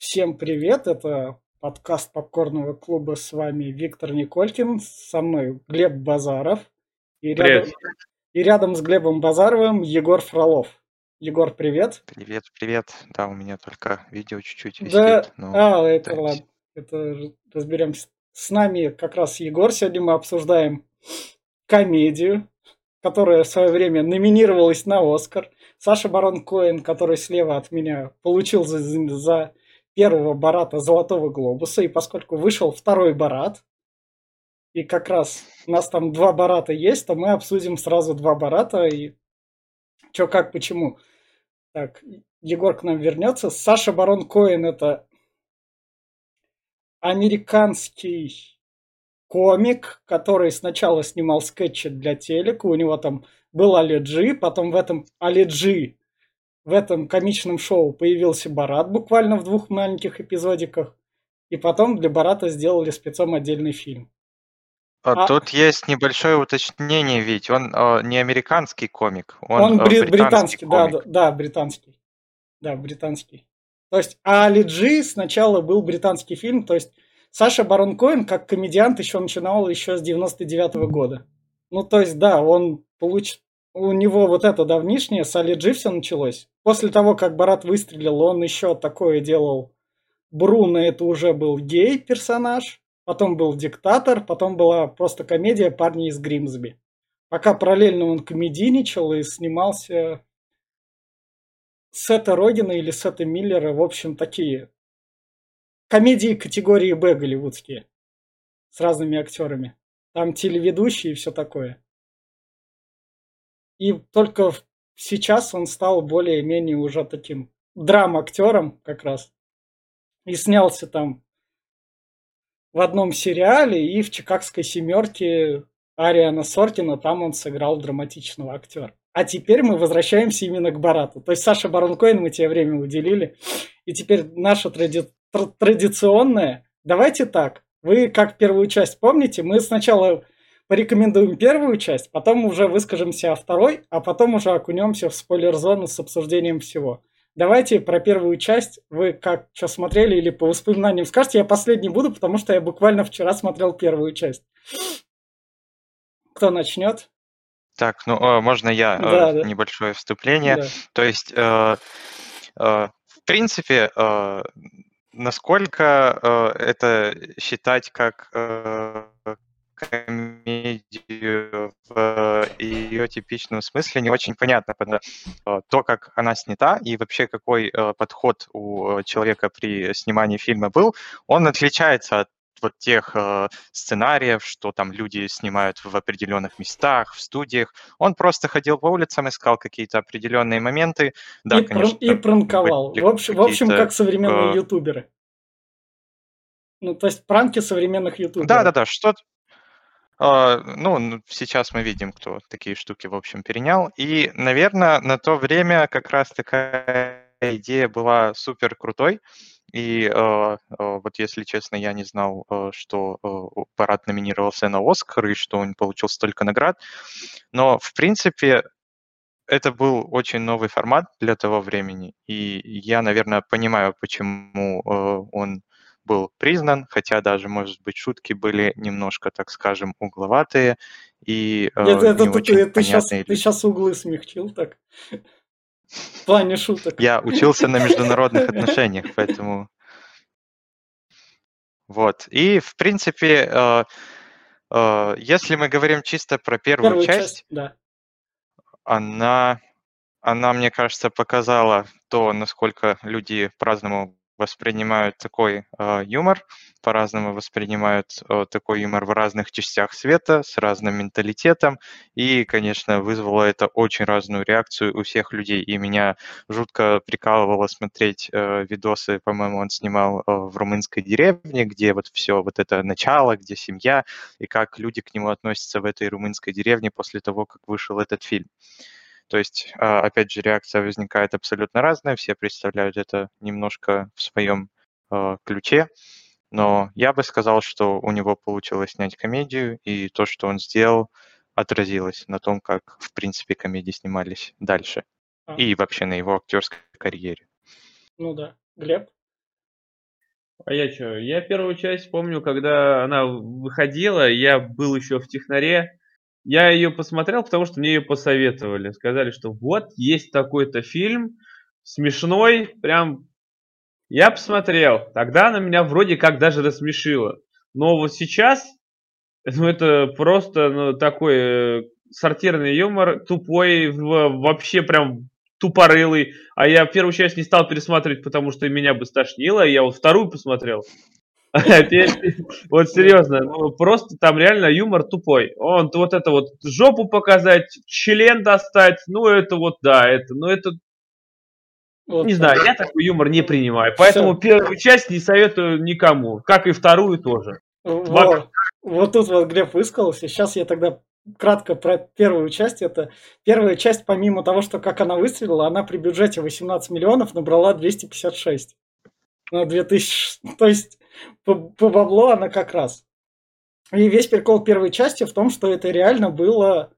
Всем привет, это подкаст Попкорного клуба, с вами Виктор Николькин, со мной Глеб Базаров. И рядом, Привет. и рядом с Глебом Базаровым Егор Фролов. Егор, привет. Привет, привет. Да, у меня только видео чуть-чуть Да, висит, но а, это да, ладно, это разберемся. С нами как раз Егор, сегодня мы обсуждаем комедию, которая в свое время номинировалась на Оскар. Саша Барон Коэн, который слева от меня, получил за, за первого Барата Золотого Глобуса, и поскольку вышел второй Барат, и как раз у нас там два Барата есть, то мы обсудим сразу два Барата и что, как, почему. Так, Егор к нам вернется. Саша Барон Коэн это американский комик, который сначала снимал скетчи для телека. У него там был Али потом в этом Али в этом комичном шоу появился Барат буквально в двух маленьких эпизодиках. И потом для Барата сделали спецом отдельный фильм. А А Тут есть небольшое уточнение, ведь он э, не американский комик, он, он э, бри- британский британский, да, да, комик. да, британский. Да, британский. То есть, а Али Джи сначала был британский фильм, то есть Саша Барон Коэн как комедиант еще начинал еще с 99 года. Ну, то есть, да, он получ... У него вот это давнишнее, с Али все началось. После того, как Барат выстрелил, он еще такое делал. Бруно это уже был гей-персонаж, потом был диктатор, потом была просто комедия «Парни из Гримсби». Пока параллельно он комедийничал и снимался Сета Рогина или Сета Миллера, в общем, такие комедии категории Б голливудские с разными актерами. Там телеведущие и все такое. И только сейчас он стал более-менее уже таким драм-актером как раз. И снялся там в одном сериале и в «Чикагской семерке» Ариана Сортина, там он сыграл драматичного актера. А теперь мы возвращаемся именно к Барату. То есть Саша Барон Коэн мы тебе время уделили. И теперь наша тради- тр- традиционная. Давайте так. Вы как первую часть помните? Мы сначала порекомендуем первую часть, потом уже выскажемся о второй, а потом уже окунемся в спойлер-зону с обсуждением всего. Давайте про первую часть. Вы как, что смотрели или по воспоминаниям скажете? Я последний буду, потому что я буквально вчера смотрел первую часть. Кто начнет? Так, ну э, можно я э, Да, да, небольшое вступление. да. То есть, э, э, в принципе, э, насколько э, это считать как э, комедию в ее типичном смысле, не очень понятно, потому что э, то, как она снята и вообще какой э, подход у э, человека при снимании фильма был, он отличается от вот тех э, сценариев, что там люди снимают в определенных местах, в студиях. Он просто ходил по улицам, искал какие-то определенные моменты. Да, И, конечно, и пранковал. В общем, в общем, как современные э, ютуберы. Ну, то есть пранки современных Да, да, ютуберов. да, что а, ну, н- сейчас мы видим, кто такие штуки, в общем, перенял. И, наверное, на то время как раз такая идея была супер крутой. И э, вот, если честно, я не знал, что э, Парад номинировался на Оскар и что он получил столько наград. Но, в принципе, это был очень новый формат для того времени, и я, наверное, понимаю, почему э, он был признан, хотя даже, может быть, шутки были немножко, так скажем, угловатые и э, Это, это не ты, очень ты, ты, сейчас, ты сейчас углы смягчил так. В плане шуток. Я учился на международных отношениях, поэтому вот. И, в принципе, э, э, если мы говорим чисто про первую Первую часть, часть, да. она, она, мне кажется, показала то, насколько люди по-разному воспринимают такой э, юмор, по-разному воспринимают э, такой юмор в разных частях света, с разным менталитетом, и, конечно, вызвало это очень разную реакцию у всех людей, и меня жутко прикалывало смотреть э, видосы, по-моему, он снимал э, в румынской деревне, где вот все вот это начало, где семья, и как люди к нему относятся в этой румынской деревне после того, как вышел этот фильм. То есть, а, опять же, реакция возникает абсолютно разная, все представляют это немножко в своем э, ключе, но я бы сказал, что у него получилось снять комедию, и то, что он сделал, отразилось на том, как, в принципе, комедии снимались дальше, А, и вообще на его актерской карьере. ну да. Глеб? А я что? Я первую часть помню, когда она выходила, я был еще в технаре. Я ее посмотрел, потому что мне ее посоветовали. Сказали, что вот есть такой-то фильм, смешной, прям... Я посмотрел. Тогда она меня вроде как даже рассмешила. Но вот сейчас, ну это просто ну, такой э, сортирный юмор, тупой, вообще прям тупорылый. А я первую часть не стал пересматривать, потому что меня бы стошнило, и я вот вторую посмотрел. Вот серьезно, ну, просто там реально юмор тупой. Он вот это вот жопу показать, член достать, ну это вот да, это, ну это вот не знаю, я такой юмор не принимаю. Поэтому Все. первую часть не советую никому, как и вторую тоже. Вот, вот тут вот Глеб высказался. Сейчас я тогда кратко про первую часть. Это первая часть, помимо того, что как она выстрелила, она при бюджете 18 миллионов набрала 256 на 2000. То есть по, по баблу она как раз. И весь прикол первой части в том, что это реально было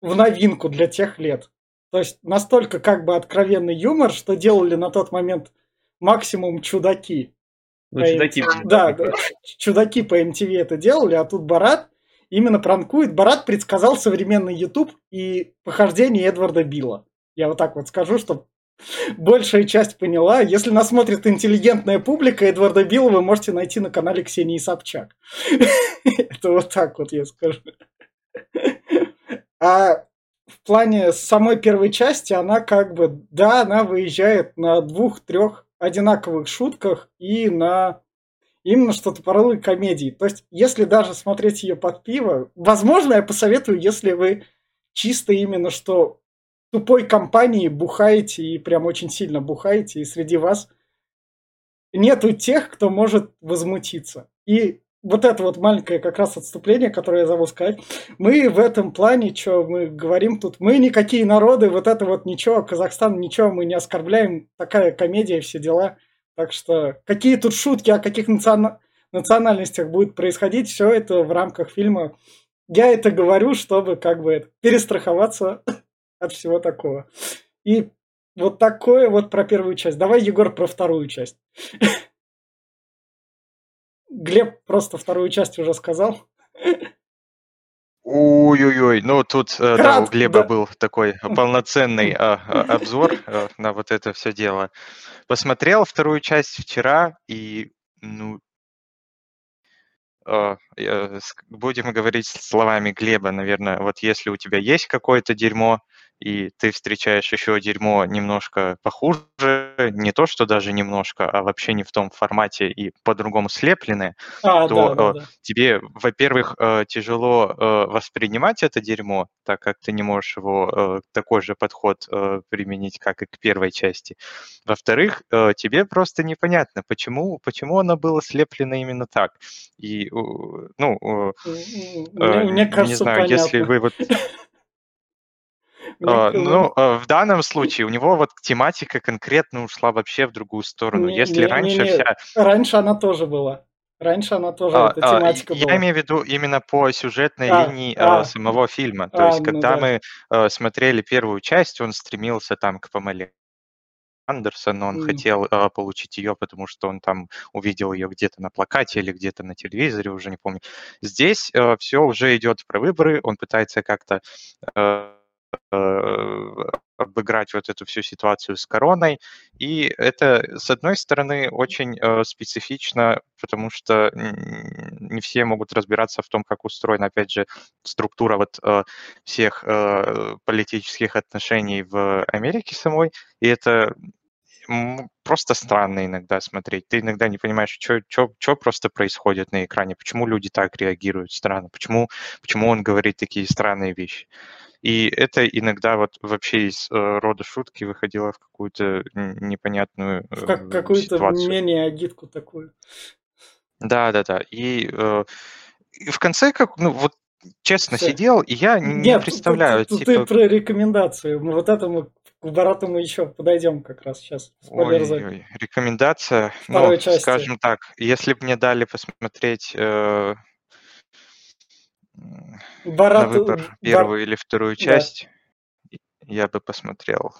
в новинку для тех лет. То есть настолько как бы откровенный юмор, что делали на тот момент максимум чудаки. Ну, чудаки. Да, да, чудаки по MTV это делали, а тут Барат именно пранкует. Барат предсказал современный YouTube и похождение Эдварда Билла. Я вот так вот скажу, чтобы большая часть поняла. Если нас смотрит интеллигентная публика, Эдварда Билла вы можете найти на канале Ксении Собчак. Это вот так вот я скажу. А в плане самой первой части она как бы, да, она выезжает на двух-трех одинаковых шутках и на именно что-то порой комедии. То есть, если даже смотреть ее под пиво, возможно, я посоветую, если вы чисто именно что тупой компании бухаете и прям очень сильно бухаете, и среди вас нету тех, кто может возмутиться. И вот это вот маленькое как раз отступление, которое я забыл сказать. Мы в этом плане, что мы говорим тут, мы никакие народы, вот это вот ничего, Казахстан ничего, мы не оскорбляем, такая комедия, все дела. Так что какие тут шутки, о каких национ... национальностях будет происходить, все это в рамках фильма. Я это говорю, чтобы как бы перестраховаться от всего такого. И вот такое вот про первую часть. Давай, Егор, про вторую часть. Глеб просто вторую часть уже сказал. Ой-ой-ой, ну тут Крат, да, у Глеба да. был такой полноценный а, а, обзор а, на вот это все дело. Посмотрел вторую часть вчера и, ну, а, будем говорить словами Глеба, наверное, вот если у тебя есть какое-то дерьмо, и ты встречаешь еще дерьмо немножко похуже, не то, что даже немножко, а вообще не в том формате и по-другому слепленное, а, то да, да, да. тебе, во-первых, э, тяжело э, воспринимать это дерьмо, так как ты не можешь его э, такой же подход применить, как и к первой части. Во-вторых, тебе просто непонятно, почему, почему оно было слеплено именно так. И, ну, мне, мне кажется, не знаю, понятно. если вы вот ну, а, в данном случае у него вот тематика конкретно ушла вообще в другую сторону. Не, Если не, раньше не, вся... Раньше она тоже была. Раньше она тоже, а, эта а, тематика я была. Я имею в виду именно по сюжетной а, линии а, а, самого фильма. То а, есть, ну, когда да. мы а, смотрели первую часть, он стремился там к Памеле Андерсон, он mm. хотел а, получить ее, потому что он там увидел ее где-то на плакате или где-то на телевизоре, уже не помню. Здесь а, все уже идет про выборы, он пытается как-то а, Э, обыграть вот эту всю ситуацию с короной. И это, с одной стороны, очень э, специфично, потому что не все могут разбираться в том, как устроена, опять же, структура вот э, всех э, политических отношений в Америке самой. И это просто странно иногда смотреть. Ты иногда не понимаешь, что просто происходит на экране, почему люди так реагируют странно, почему, почему он говорит такие странные вещи. И это иногда вот вообще из э, рода шутки выходило в какую-то непонятную э, как, какую-то менее агитку такую. Да, да, да. И, э, и в конце, как, ну вот честно Все. сидел, и я Нет, не представляю. Ты, типа... ты про рекомендацию. Вот это мы к Барату мы еще подойдем как раз сейчас. Ой, ой, рекомендация. Второй ну, части. скажем так, если бы мне дали посмотреть э, Барат... на выбор первую Бар... или вторую часть, да. я бы посмотрел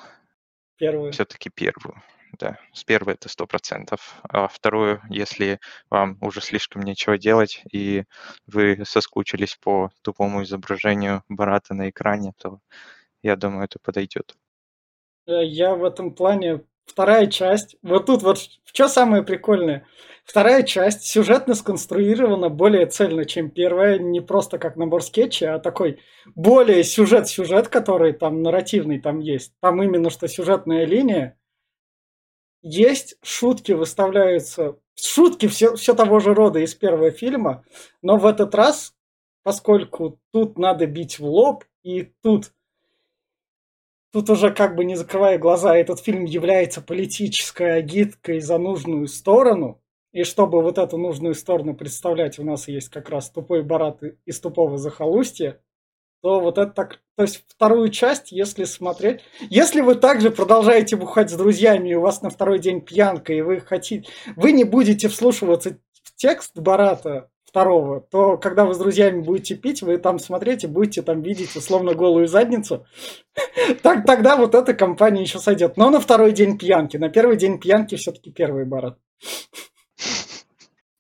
первую. Все-таки первую. да, с первой это сто процентов. А вторую, если вам уже слишком нечего делать, и вы соскучились по тупому изображению Барата на экране, то я думаю, это подойдет. Э, я в этом плане вторая часть, вот тут вот что самое прикольное. Вторая часть сюжетно сконструирована более цельно, чем первая. Не просто как набор скетчей, а такой более сюжет-сюжет, который там нарративный там есть. Там именно что сюжетная линия. Есть шутки выставляются, шутки все, все того же рода из первого фильма, но в этот раз, поскольку тут надо бить в лоб, и тут тут уже как бы не закрывая глаза, этот фильм является политической агиткой за нужную сторону. И чтобы вот эту нужную сторону представлять, у нас есть как раз тупой барат из тупого захолустья, то вот это так... То есть вторую часть, если смотреть... Если вы также продолжаете бухать с друзьями, и у вас на второй день пьянка, и вы хотите... Вы не будете вслушиваться в текст Барата, второго, то когда вы с друзьями будете пить, вы там смотрите, будете там видеть условно голую задницу, так тогда вот эта компания еще сойдет. Но на второй день пьянки, на первый день пьянки все-таки первый барат.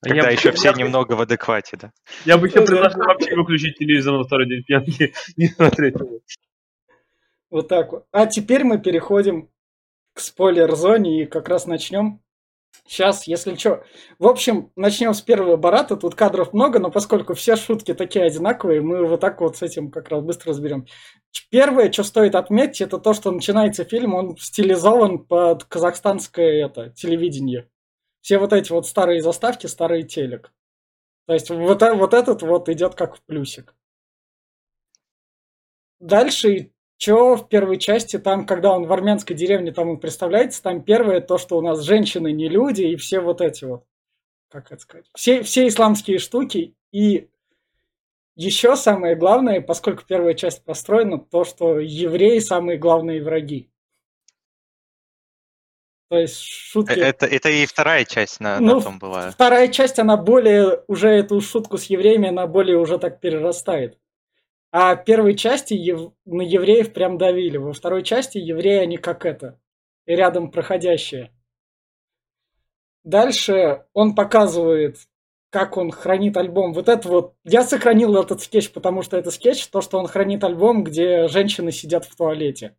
Когда я еще бы, все я немного в адеквате, да. Я бы еще предложил вообще выключить телевизор на второй день пьянки не смотреть его. Вот так вот. А теперь мы переходим к спойлер-зоне и как раз начнем Сейчас, если что. В общем, начнем с первого барата. Тут кадров много, но поскольку все шутки такие одинаковые, мы вот так вот с этим как раз быстро разберем. Первое, что стоит отметить, это то, что начинается фильм, он стилизован под казахстанское это, телевидение. Все вот эти вот старые заставки, старый телек. То есть вот, вот этот вот идет как в плюсик. Дальше Че в первой части, там, когда он в армянской деревне, там он представляется, там первое то, что у нас женщины не люди, и все вот эти вот, как это сказать, все, все исламские штуки. И еще самое главное, поскольку первая часть построена, то, что евреи самые главные враги. То есть шутки... Э, это, это и вторая часть на, ну, на том была. Вторая часть, она более, уже эту шутку с евреями, она более уже так перерастает. А в первой части ев... на евреев прям давили. Во второй части евреи, они как это, рядом проходящие. Дальше он показывает, как он хранит альбом. Вот это вот... Я сохранил этот скетч, потому что это скетч, то, что он хранит альбом, где женщины сидят в туалете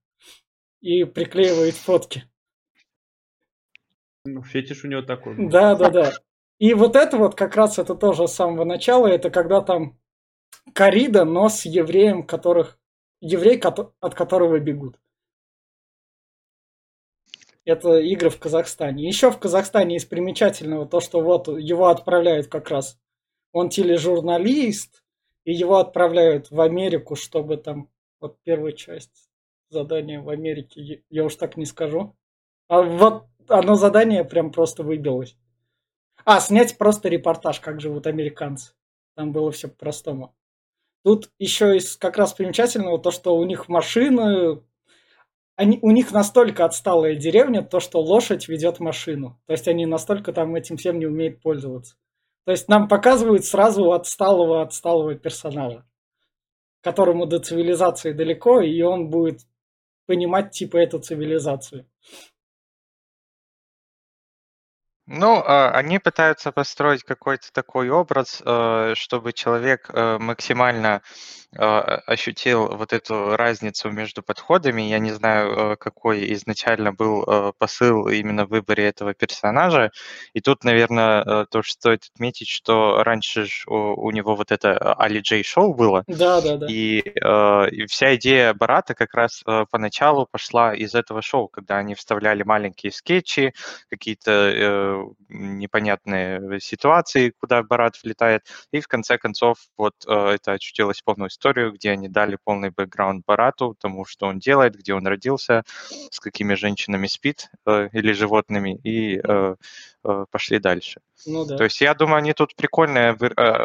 и приклеивает фотки. Ну, фетиш у него такой. Да, да, да. И вот это вот как раз это тоже с самого начала, это когда там Корида, но с евреем, которых... Еврей, от которого бегут. Это игры в Казахстане. Еще в Казахстане из примечательного то, что вот его отправляют как раз. Он тележурналист, и его отправляют в Америку, чтобы там... Вот первая часть задания в Америке, я уж так не скажу. А вот одно задание прям просто выбилось. А, снять просто репортаж, как живут американцы. Там было все по-простому. Тут еще из как раз примечательного то, что у них машины, они, у них настолько отсталая деревня, то, что лошадь ведет машину. То есть они настолько там этим всем не умеют пользоваться. То есть нам показывают сразу отсталого отсталого персонажа, которому до цивилизации далеко, и он будет понимать типа эту цивилизацию. Ну, а, они пытаются построить какой-то такой образ, э, чтобы человек э, максимально ощутил вот эту разницу между подходами. Я не знаю, э, какой изначально был посыл именно в выборе этого персонажа. И тут, наверное, тоже стоит отметить, что раньше у, него вот это Али Джей шоу было. Да, да, да. И, и вся идея Барата как раз поначалу пошла из этого шоу, когда они вставляли маленькие скетчи, какие-то непонятные ситуации, куда Барат влетает, и в конце концов вот э, это очутилось полную историю, где они дали полный бэкграунд Барату, тому, что он делает, где он родился, с какими женщинами спит э, или животными, и э, пошли дальше. Ну, да. То есть я думаю, они тут прикольное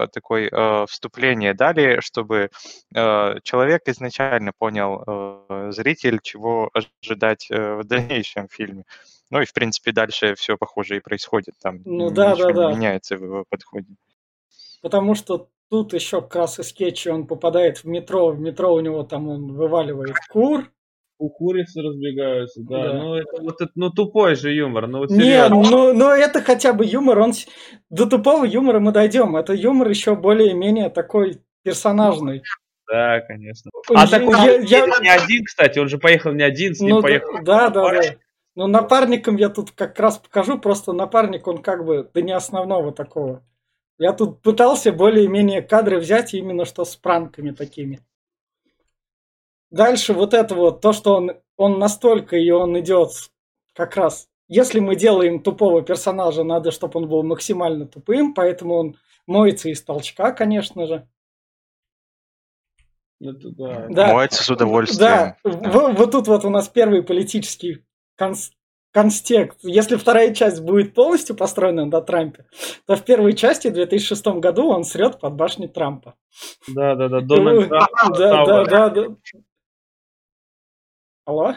такое вступление дали, чтобы человек изначально понял, зритель, чего ожидать в дальнейшем фильме. Ну и, в принципе, дальше все похоже и происходит. Там ну, да, да, да. меняется в его подходе. Потому что тут еще как раз и скетчи, он попадает в метро, в метро у него там он вываливает кур, У курицы разбегаются, да. Да. Ну, это вот это, ну, тупой же юмор. Ну, вот Не, ну, ну это хотя бы юмор, он... До тупого юмора мы дойдем. Это юмор еще более-менее такой персонажный. Да, конечно. Он А так он я- я- не один, кстати, он же поехал не один, с ним Ну, поехал. да, да, да. напарник. Ну, напарником я тут как раз покажу, просто напарник, он как бы, да не основного такого. Я тут пытался более-менее кадры взять именно что с пранками такими. Дальше вот это вот, то, что он, он настолько и он идет как раз. Если мы делаем тупого персонажа, надо, чтобы он был максимально тупым, поэтому он моется из толчка, конечно же. Это да. Да. Моется с Да, удовольствием. в- вот тут вот у нас первый политический конс- констект. Если вторая часть будет полностью построена на Трампе, то в первой части в 2006 году он срет под башней Трампа. Да, да, да. Дональд Трамп. Да, да, да, да. Алло?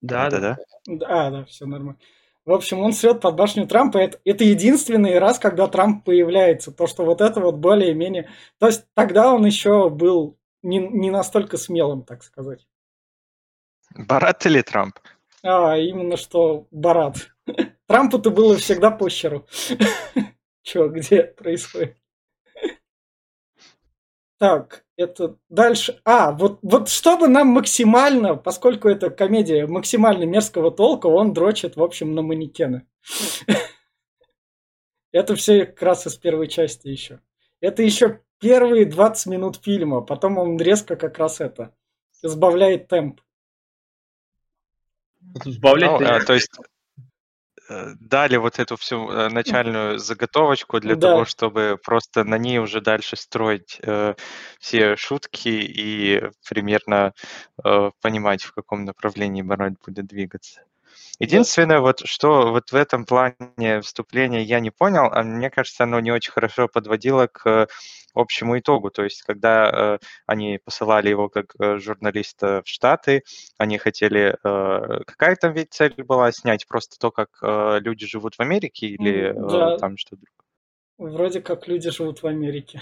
Да, да. Да-да. А, да, все нормально. В общем, он срет под башню Трампа. Это, это единственный раз, когда Трамп появляется. То, что вот это вот более-менее... То есть тогда он еще был не, не настолько смелым, так сказать. Барат или Трамп? А, именно что Барат. Трампу-то было всегда пощеру. Че, где происходит? Так, это дальше. А, вот, вот чтобы нам максимально, поскольку это комедия максимально мерзкого толка, он дрочит, в общем, на манекены. Это все как раз из первой части еще. Это еще первые 20 минут фильма, потом он резко как раз это сбавляет темп. Сбавлять Ну, э, то есть э, дали вот эту всю э, начальную заготовочку для Да. того, чтобы просто на ней уже дальше строить э, все шутки и примерно э, понимать, в каком направлении Барат будет двигаться. Единственное, вот что вот в этом плане вступления я не понял, а мне кажется, оно не очень хорошо подводило к общему итогу. То есть, когда э, они посылали его как э, журналиста в Штаты, они хотели... э, какая там ведь цель была? Снять просто то, как э, люди живут в Америке или э, да. там что-то Вроде как люди живут в Америке.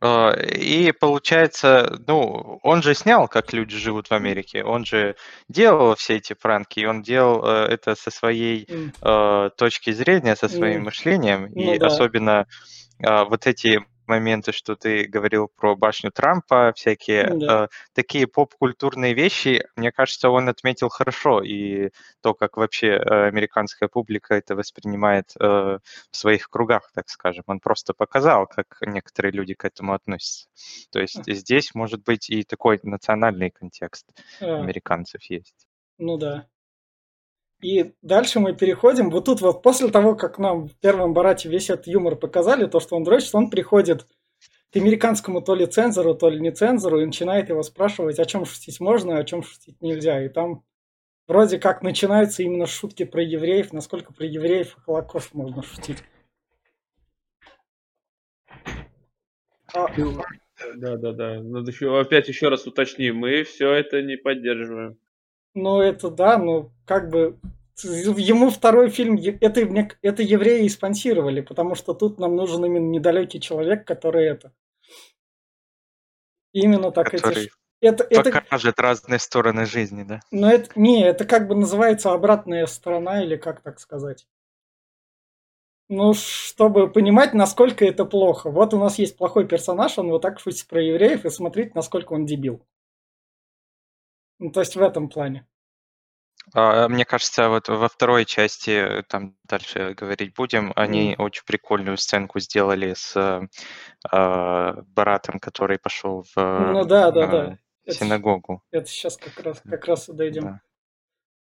А, И получается, ну, он же снял, как люди живут в Америке, он же делал все эти пранки, и он делал э, это со своей э, точки зрения, со своим Ну, мышлением, ну и да. особенно а, вот эти моменты, что ты говорил про башню Трампа, всякие Да. э, такие поп-культурные вещи, мне кажется, он отметил хорошо, и то, как вообще э, американская публика это воспринимает э, в своих кругах, так скажем. Он просто показал, как некоторые люди к этому относятся. То есть здесь может быть и такой национальный контекст а, американцев есть. ну да. И дальше мы переходим. Вот тут вот после того, как нам в первом барате весь этот юмор показали, то, что он дрочит, он приходит к американскому то ли цензору, то ли не цензору и начинает его спрашивать, о чем шутить можно, а о чем шутить нельзя. И там вроде как начинаются именно шутки про евреев, насколько про евреев и Холокост можно шутить. А, Да, да, да. Надо еще опять еще раз уточним. Мы все это не поддерживаем. Ну, это да, ну, как бы ему второй фильм, это, это евреи и спонсировали, потому что тут нам нужен именно недалекий человек, который это. Именно так эти... Который ш- Это, это, покажет разные стороны жизни, да? ну, это, не, это как бы называется обратная сторона, или как так сказать. Ну, чтобы понимать, насколько это плохо. Вот у нас есть плохой персонаж, он вот так шутит про евреев, и смотрите, насколько он дебил. Ну, то есть в этом плане. А, Мне кажется, вот во второй части, э, там дальше говорить будем, они очень прикольную сценку сделали с э, а, Баратом, который пошел в Ну да, да, а, да. Это синагогу. Это сейчас как раз, как раз и дойдем. Да.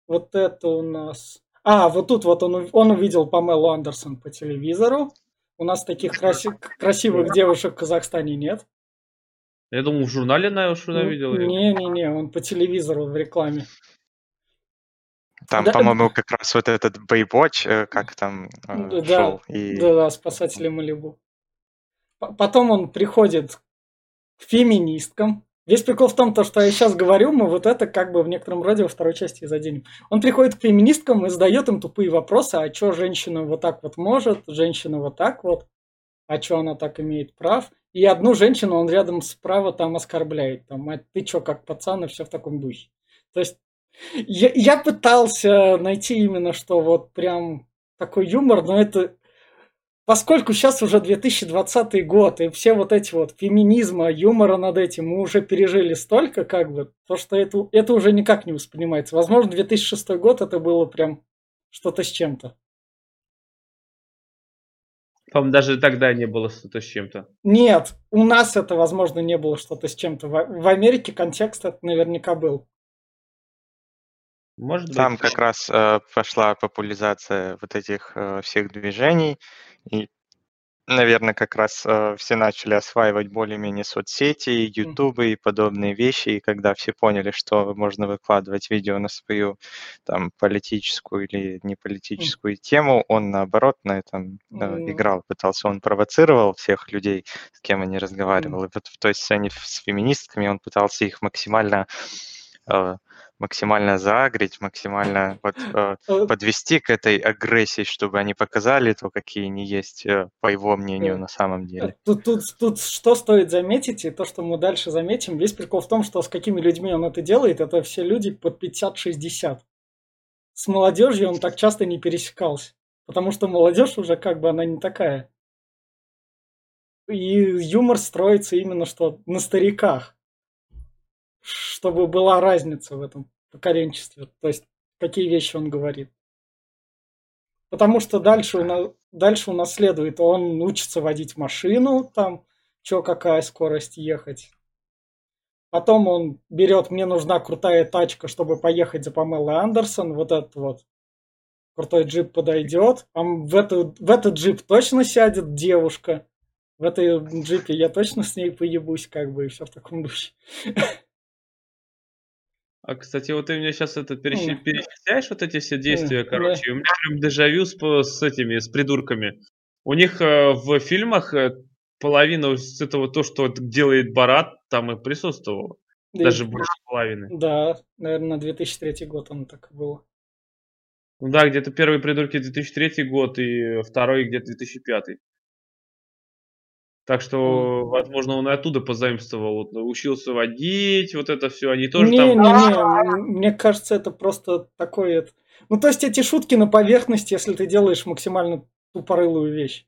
Вот это у нас... А, вот тут вот он, он увидел Памелу Андерсон по телевизору. У нас таких краси- красивых девушек в Казахстане нет. Я думал, в журнале, наверное, что я видел. Не-не-не, он по телевизору в рекламе. Там, Да, по-моему, как раз вот этот Baywatch, э, как там Да, шел. И Да-да, спасатели Малибу. Потом он приходит к феминисткам. Весь прикол в том, то, что я сейчас говорю, мы вот это как бы в некотором роде во второй части и заденем. Он приходит к феминисткам и задает им тупые вопросы, а что женщина вот так вот может, женщина вот так вот, а что она так имеет прав. И одну женщину он рядом справа там оскорбляет. Там, а ты чё, как пацан, и все в таком духе. То есть я, я пытался найти именно что вот прям такой юмор, но это поскольку сейчас уже 2020 год, и все вот эти вот феминизма, юмора над этим мы уже пережили столько, как бы, то, что это, это уже никак не воспринимается. Возможно, 2006 год это было прям что-то с чем-то. По-моему, даже тогда не было что-то с чем-то. Нет, у нас это, возможно, не было что-то с чем-то. В, в Америке контекст это наверняка был. Может Там быть. как раз э, пошла популяризация вот этих э, всех движений, и, наверное, как раз э, все начали осваивать более-менее соцсети, ютубы и подобные вещи, и когда все поняли, что можно выкладывать видео на свою там политическую или неполитическую mm. тему, он наоборот на этом э, mm. играл, пытался, он провоцировал всех людей, с кем они разговаривал, mm. и вот в той сцене с феминистками он пытался их максимально э, максимально заагрить, максимально вот, э, э, подвести к этой агрессии, чтобы они показали то, какие они есть, э, по его мнению, э, на самом деле. Тут, тут, тут что стоит заметить, и то, что мы дальше заметим, весь прикол в том, что с какими людьми он это делает, это все люди под 50-60. С молодежью он так часто не пересекался, потому что молодежь уже как бы она не такая. И юмор строится именно что на стариках чтобы была разница в этом поколенчестве. То есть, какие вещи он говорит. Потому что дальше, дальше у нас следует, он учится водить машину, там, что, какая скорость ехать. Потом он берет, мне нужна крутая тачка, чтобы поехать за Памелой Андерсон, вот этот вот крутой джип подойдет. А в, эту, в этот джип точно сядет девушка. В этой джипе я точно с ней поебусь, как бы, и все в таком духе. А, кстати, вот ты мне сейчас это перечи- перечисляешь вот эти все действия, короче, у меня прям дежавю с, с этими, с придурками. У них э, в фильмах э, половина этого то, что делает Барат, там и присутствовало. Да, Даже больше половины. Да, наверное, на 2003 год он так. Ну да, где-то первый придурки 2003 год и второй где-то 2005. Так что, возможно, он и оттуда позаимствовал, вот, учился водить, вот это все, они тоже не, там... Не, не, мне кажется, это просто такое... Ну, то есть эти шутки на поверхности, если ты делаешь максимально тупорылую вещь.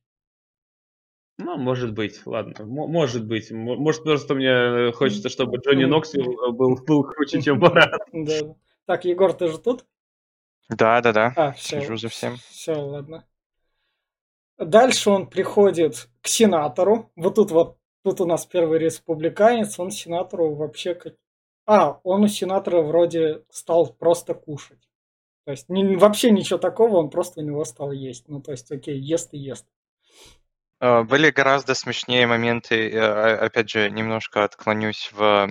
Ну, может быть, ладно, М- может быть. Может, просто мне хочется, чтобы Джонни Ноксвилл был, был круче, чем Барат. Да. Так, Егор, ты же тут? Да, да, да. А, все. Сижу за всем. Все, ладно. Дальше он приходит к сенатору. Вот тут вот, тут у нас первый республиканец, он сенатору вообще как... А, он у сенатора вроде стал просто кушать. То есть не, вообще ничего такого, он просто у него стал есть. Ну, то есть, окей, ест и ест. А, были гораздо смешнее моменты, э, опять же, немножко отклонюсь в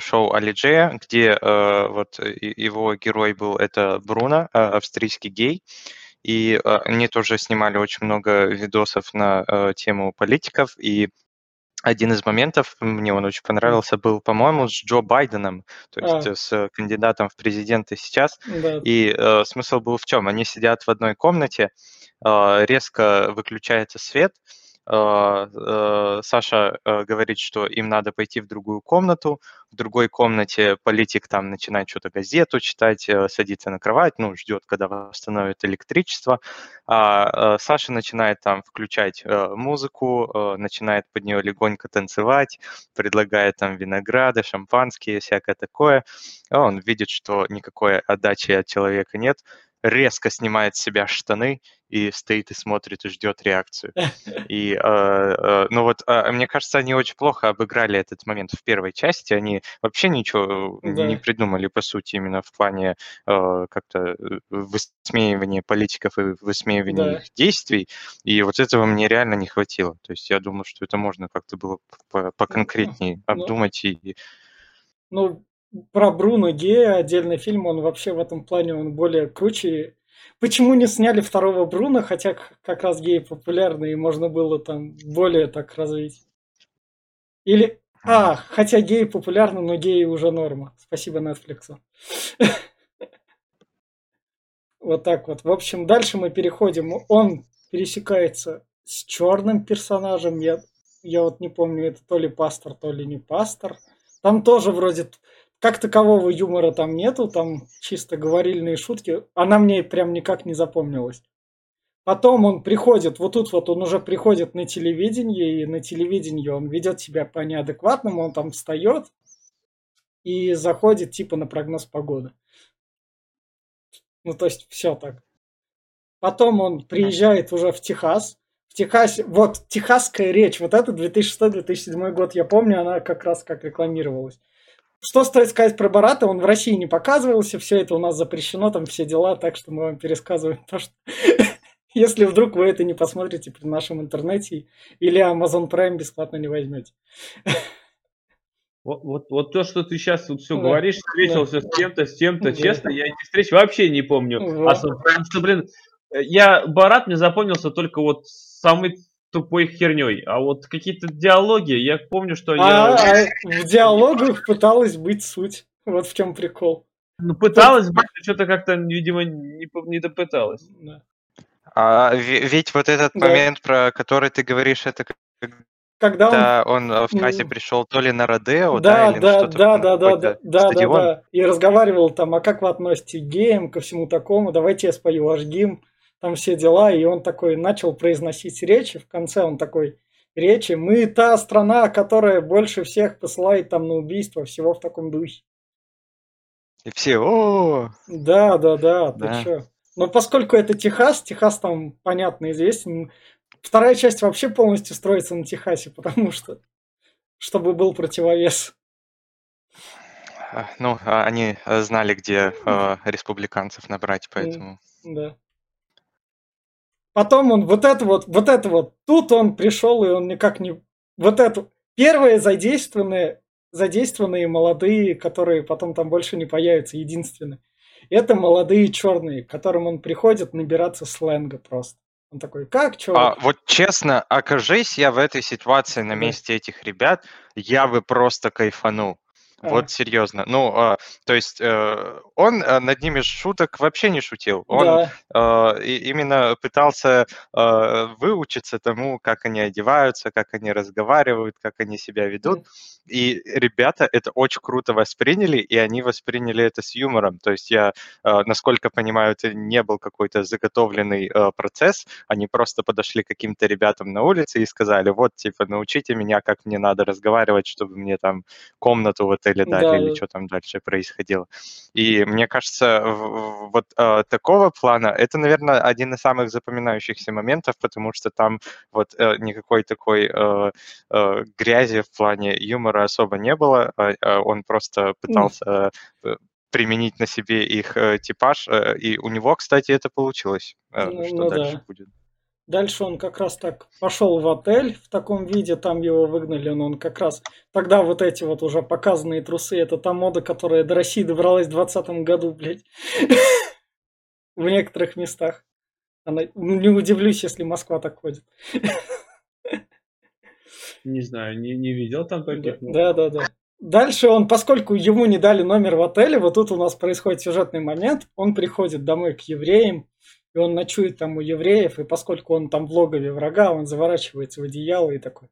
шоу Алиджея, где э, вот его герой был, это Бруно, австрийский гей, и э, они тоже снимали очень много видосов на э, тему политиков, и один из моментов, мне он очень понравился, был, по-моему, с Джо Байденом, то есть а. с кандидатом в президенты сейчас. Да. И э, смысл был в чем? Они сидят в одной комнате, э, резко выключается свет, а, э, Саша э, говорит, что им надо пойти в другую комнату, в другой комнате политик там начинает что-то газету читать, э, садится на кровать, ну, ждет, когда восстановят электричество, а Саша начинает там включать музыку, начинает под нее легонько танцевать, предлагает там винограды, шампанские, всякое такое. Он видит, что никакой отдачи от человека нет, резко снимает с себя штаны и стоит и смотрит и ждет реакцию. И, э, э, ну вот, э, мне кажется, они очень плохо обыграли этот момент в первой части. Они вообще ничего да. не придумали, по сути, именно в плане э, как-то э, высмеивания политиков и высмеивания да. их действий. И вот этого мне реально не хватило. То есть я думаю, что это можно как-то было поконкретнее ну, обдумать и... Ну, про Бруно Гея отдельный фильм, он вообще в этом плане он более круче. Почему не сняли второго Бруно, хотя как раз геи популярны и можно было там более так развить? Или... А, хотя геи популярны, но геи уже норма. Спасибо Netflix. Вот так вот. В общем, дальше мы переходим. Он пересекается с черным персонажем. Я Я вот не помню, это то ли пастор, то ли не пастор. Там тоже вроде как такового юмора там нету, там чисто говорильные шутки. Она мне прям никак не запомнилась. Потом он приходит, вот тут вот он уже приходит на телевидение, и на телевидении он ведет себя по неадекватному, он там встает и заходит типа на прогноз погоды. Ну, то есть все так. Потом он приезжает уже в Техас. В Техасе, вот, техасская речь, вот это 2006-2007 год, я помню, она как раз как рекламировалась. Что стоит сказать про Барата? Он в России не показывался, все это у нас запрещено, там все дела, так что мы вам пересказываем то, что... Если вдруг вы это не посмотрите при нашем интернете или Amazon Prime бесплатно не возьмете. Вот, вот, вот то, что ты сейчас вот все да, говоришь, встретился да. с кем-то, с кем-то, да. честно, я эти встречи вообще не помню. Вот. А, потому что, блин, я Барат мне запомнился только вот самый тупой херней. А вот какие-то диалоги, я помню, что они... А, а в диалогах пыталась быть суть. Вот в чем прикол. Ну, пыталась быть, но что-то как-то, видимо, не, не допыталась. Да. А ведь вот этот да. момент, про который ты говоришь, это когда да, он, он э, в кассе пришел то ли на Родео, да, да, или что-то, да, да, да, да, да, да, да, и разговаривал там, а как вы относитесь к геям, ко всему такому, давайте я спою ваш гимн, там все дела, и он такой начал произносить речи, в конце он такой, речи, мы та страна, которая больше всех посылает там на убийство, всего в таком духе. И все, о Да, да, да, ты да. чё? Но поскольку это Техас, Техас там, понятно, известен, вторая часть вообще полностью строится на Техасе, потому что, чтобы был противовес. Ну, а они знали, где э, республиканцев набрать, поэтому... Да. Потом он вот это вот, вот это вот, тут он пришел, и он никак не... Вот это, первые задействованные, задействованные молодые, которые потом там больше не появятся, единственные. Это молодые черные, к которым он приходит набираться сленга просто. Он такой, как, чё? А, вот честно, окажись я в этой ситуации на месте этих ребят, я бы просто кайфанул. Вот серьезно. Ну, а, то есть э, он э, над ними шуток вообще не шутил. Он да. э, именно пытался э, выучиться тому, как они одеваются, как они разговаривают, как они себя ведут. И ребята это очень круто восприняли, и они восприняли это с юмором. То есть я, э, насколько понимаю, это не был какой-то заготовленный э, процесс. Они просто подошли к каким-то ребятам на улице и сказали, вот, типа, научите меня, как мне надо разговаривать, чтобы мне там комнату вот или дали, да. или что там дальше происходило. И мне кажется, вот э, такого плана, это, наверное, один из самых запоминающихся моментов, потому что там вот никакой такой грязи в плане юмора особо не было, э, он просто пытался э, применить на себе их э, типаж, э, и у него, кстати, это получилось. Ну, что ну, дальше да. будет? Дальше он как раз так пошел в отель в таком виде, там его выгнали, но он как раз... Тогда вот эти вот уже показанные трусы, это та мода, которая до России добралась в 2020 году, блядь. В некоторых местах. Она... Не удивлюсь, если Москва так ходит. Не знаю, не, не видел там таких. Да, да, да. Дальше он, поскольку ему не дали номер в отеле, вот тут у нас происходит сюжетный момент, он приходит домой к евреям, и он ночует там у евреев, и поскольку он там в логове врага, он заворачивается в одеяло и такой,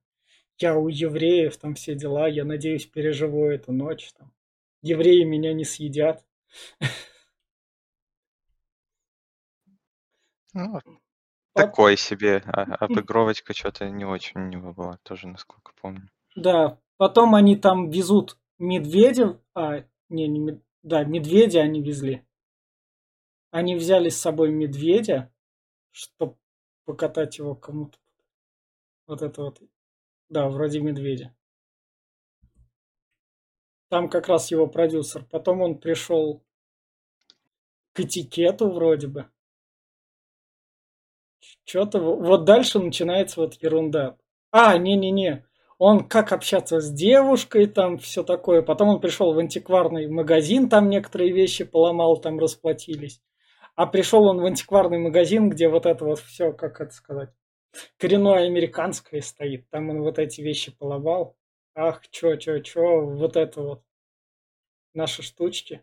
я у евреев, там все дела, я надеюсь, переживу эту ночь. Там. Евреи меня не съедят. Ну, такой себе а, обыгровочка что-то не очень у него была, тоже, насколько помню. Да, потом они там везут медведя, а, не, не, да, медведя они везли. Они взяли с собой медведя, чтобы покатать его кому-то. Вот это вот. Да, вроде медведя. Там как раз его продюсер. Потом он пришел к этикету вроде бы. Что-то вот дальше начинается вот ерунда. А, не-не-не. Он как общаться с девушкой, там все такое. Потом он пришел в антикварный магазин, там некоторые вещи поломал, там расплатились. А пришел он в антикварный магазин, где вот это вот все, как это сказать, коренное американское стоит. Там он вот эти вещи поломал. Ах, чё, чё, чё, вот это вот. Наши штучки.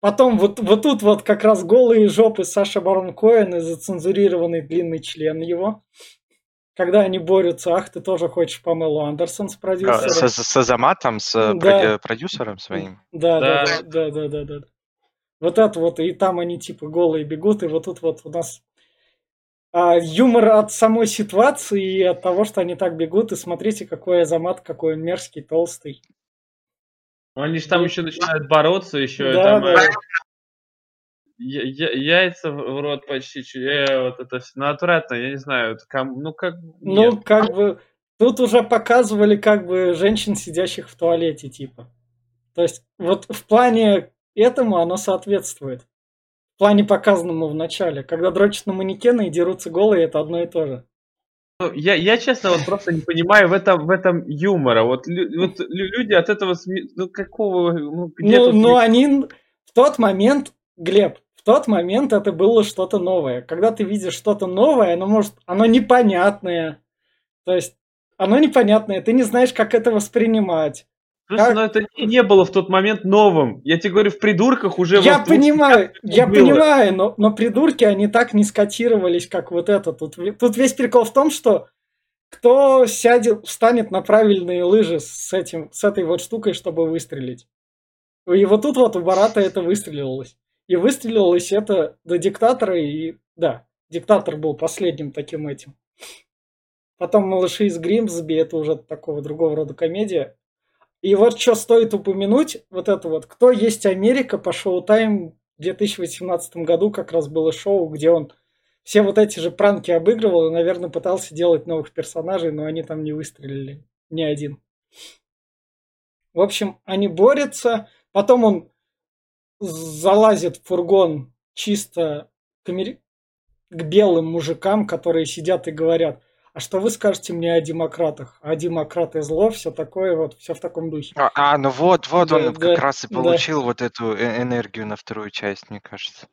Потом вот, вот тут вот как раз голые жопы Саша Барон Коэн и зацензурированный длинный член его. когда они борются, ах, ты тоже хочешь Памелу Андерсон с А, продюсером. С, с Азаматом, с Да. продюсером своим. Да, да, Да. да, да, да, да, да. Вот это вот, и там они типа голые бегут, и вот тут вот у нас а, юмор от самой ситуации и от того, что они так бегут, и смотрите, какой Азамат, какой он мерзкий, толстый. Они же там еще начинают бороться, еще Да, там да. э, я- я- яйца в рот почти, э, вот это все, ну отвратно, я не знаю, это ком- ну как, Ну, нет. как бы, тут уже показывали как бы женщин, сидящих в туалете, типа. То есть, вот в плане этому оно соответствует. В плане показанному в начале. Когда дрочат на манекены и дерутся голые, это одно и то же. Ну, я, я честно вот просто не понимаю в этом, в этом юмора, вот, лю- вот лю- люди от этого, сме- ну какого, ну где Ну, тут смех? они в тот момент, Глеб, в тот момент это было что-то новое. Когда ты видишь что-то новое, оно может, оно непонятное. То есть, оно непонятное, ты не знаешь, как это воспринимать. Слушай, как- ну это не, не было в тот момент новым, я тебе говорю, в придурках уже Я вот- понимаю, я было. понимаю, но, но придурки, они так не скотировались, как вот это. Тут, тут весь прикол в том, что кто сядет, встанет на правильные лыжи с, этим, с этой вот штукой, чтобы выстрелить. И вот тут вот у Барата это выстрелилось. И выстрелилось это до диктатора, и да, диктатор был последним таким этим. Потом «Малыши из Гримсби» это уже такого другого рода комедия. И вот что стоит упомянуть, вот это вот, кто есть Америка по шоу-тайм в 2018 году как раз было шоу, где он все вот эти же пранки обыгрывал и, наверное, пытался делать новых персонажей, но они там не выстрелили, ни один. В общем, они борются, потом он залазит в фургон чисто к, амери- к белым мужикам, которые сидят и говорят, а что вы скажете мне о демократах? А демократы зло, все такое, вот, все в таком духе. А, а, ну вот, вот Да, он да, как раз и да. получил вот эту э- энергию на вторую часть, мне кажется.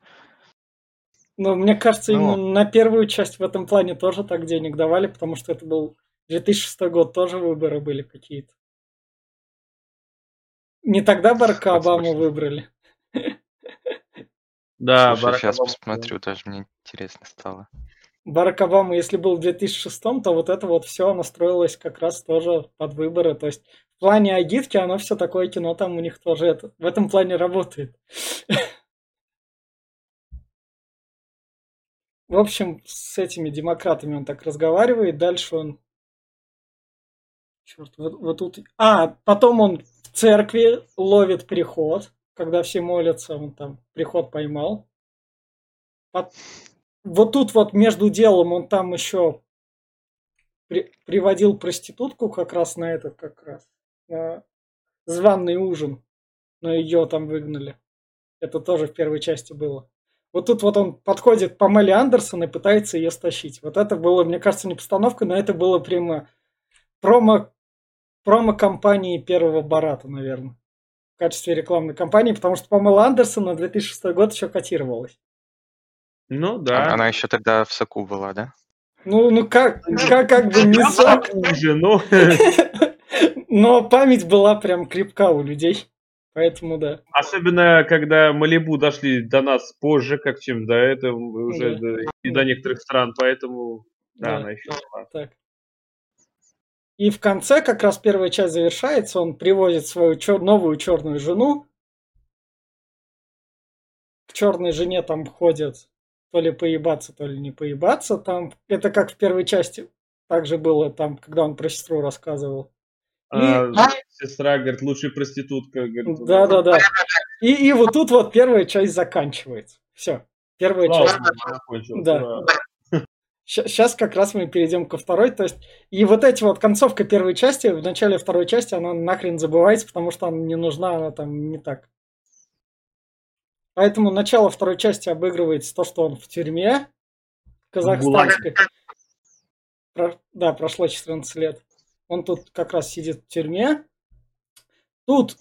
Но мне кажется, Ну. именно на первую часть в этом плане тоже так денег давали, потому что это был 2006 год, тоже выборы были какие-то. Не тогда Барака Обаму выбрали. Да, Слушай, Барак сейчас Обама. посмотрю, даже мне интересно стало. Барак Обама, если был в 2006, то вот это вот все настроилось как раз тоже под выборы. То есть в плане агитки оно все такое кино там у них тоже это, в этом плане работает. В общем, с этими демократами он так разговаривает, дальше он... Черт, вот, вот тут... А, потом он в церкви ловит приход, когда все молятся, он там приход поймал. Вот тут вот между делом он там еще при- приводил проститутку как раз на этот, как раз, на званый ужин, но ее там выгнали. Это тоже в первой части было. Вот тут вот он подходит к Памеле Андерсон и пытается ее стащить. Вот это было, мне кажется, не постановка, но это было прямо промо, промо-компании первого Барата, наверное. В качестве рекламной кампании, потому что Памела Андерсон на 2006 год еще котировалась. Ну А- да. Она еще тогда в соку была, да? Ну, ну как, как, как бы не сок, Уже, ну. но память была прям крепка у людей. Поэтому да. Особенно, когда Малибу дошли до нас позже, как чем до этого, уже Да. до- и до некоторых стран, поэтому, да, Да. она еще была. Так. И в конце как раз первая часть завершается, он привозит свою чер- новую черную жену. К черной жене там ходят то ли поебаться, то ли не поебаться. Там это как в первой части также было там, когда он про сестру рассказывал. А, сестра, говорит, лучшая проститутка. говорит, Да, да, да. И, и вот тут вот первая часть заканчивается. Все. Первая Слава часть. Да. ура. Сейчас как раз мы перейдем ко второй. То есть, и вот эти вот концовка первой части, в начале второй части, она нахрен забывается, потому что она не нужна, она там не так. Поэтому начало второй части обыгрывается то, что он в тюрьме казахстанской. Про- да, прошло 14 лет. Он тут как раз сидит в тюрьме. Тут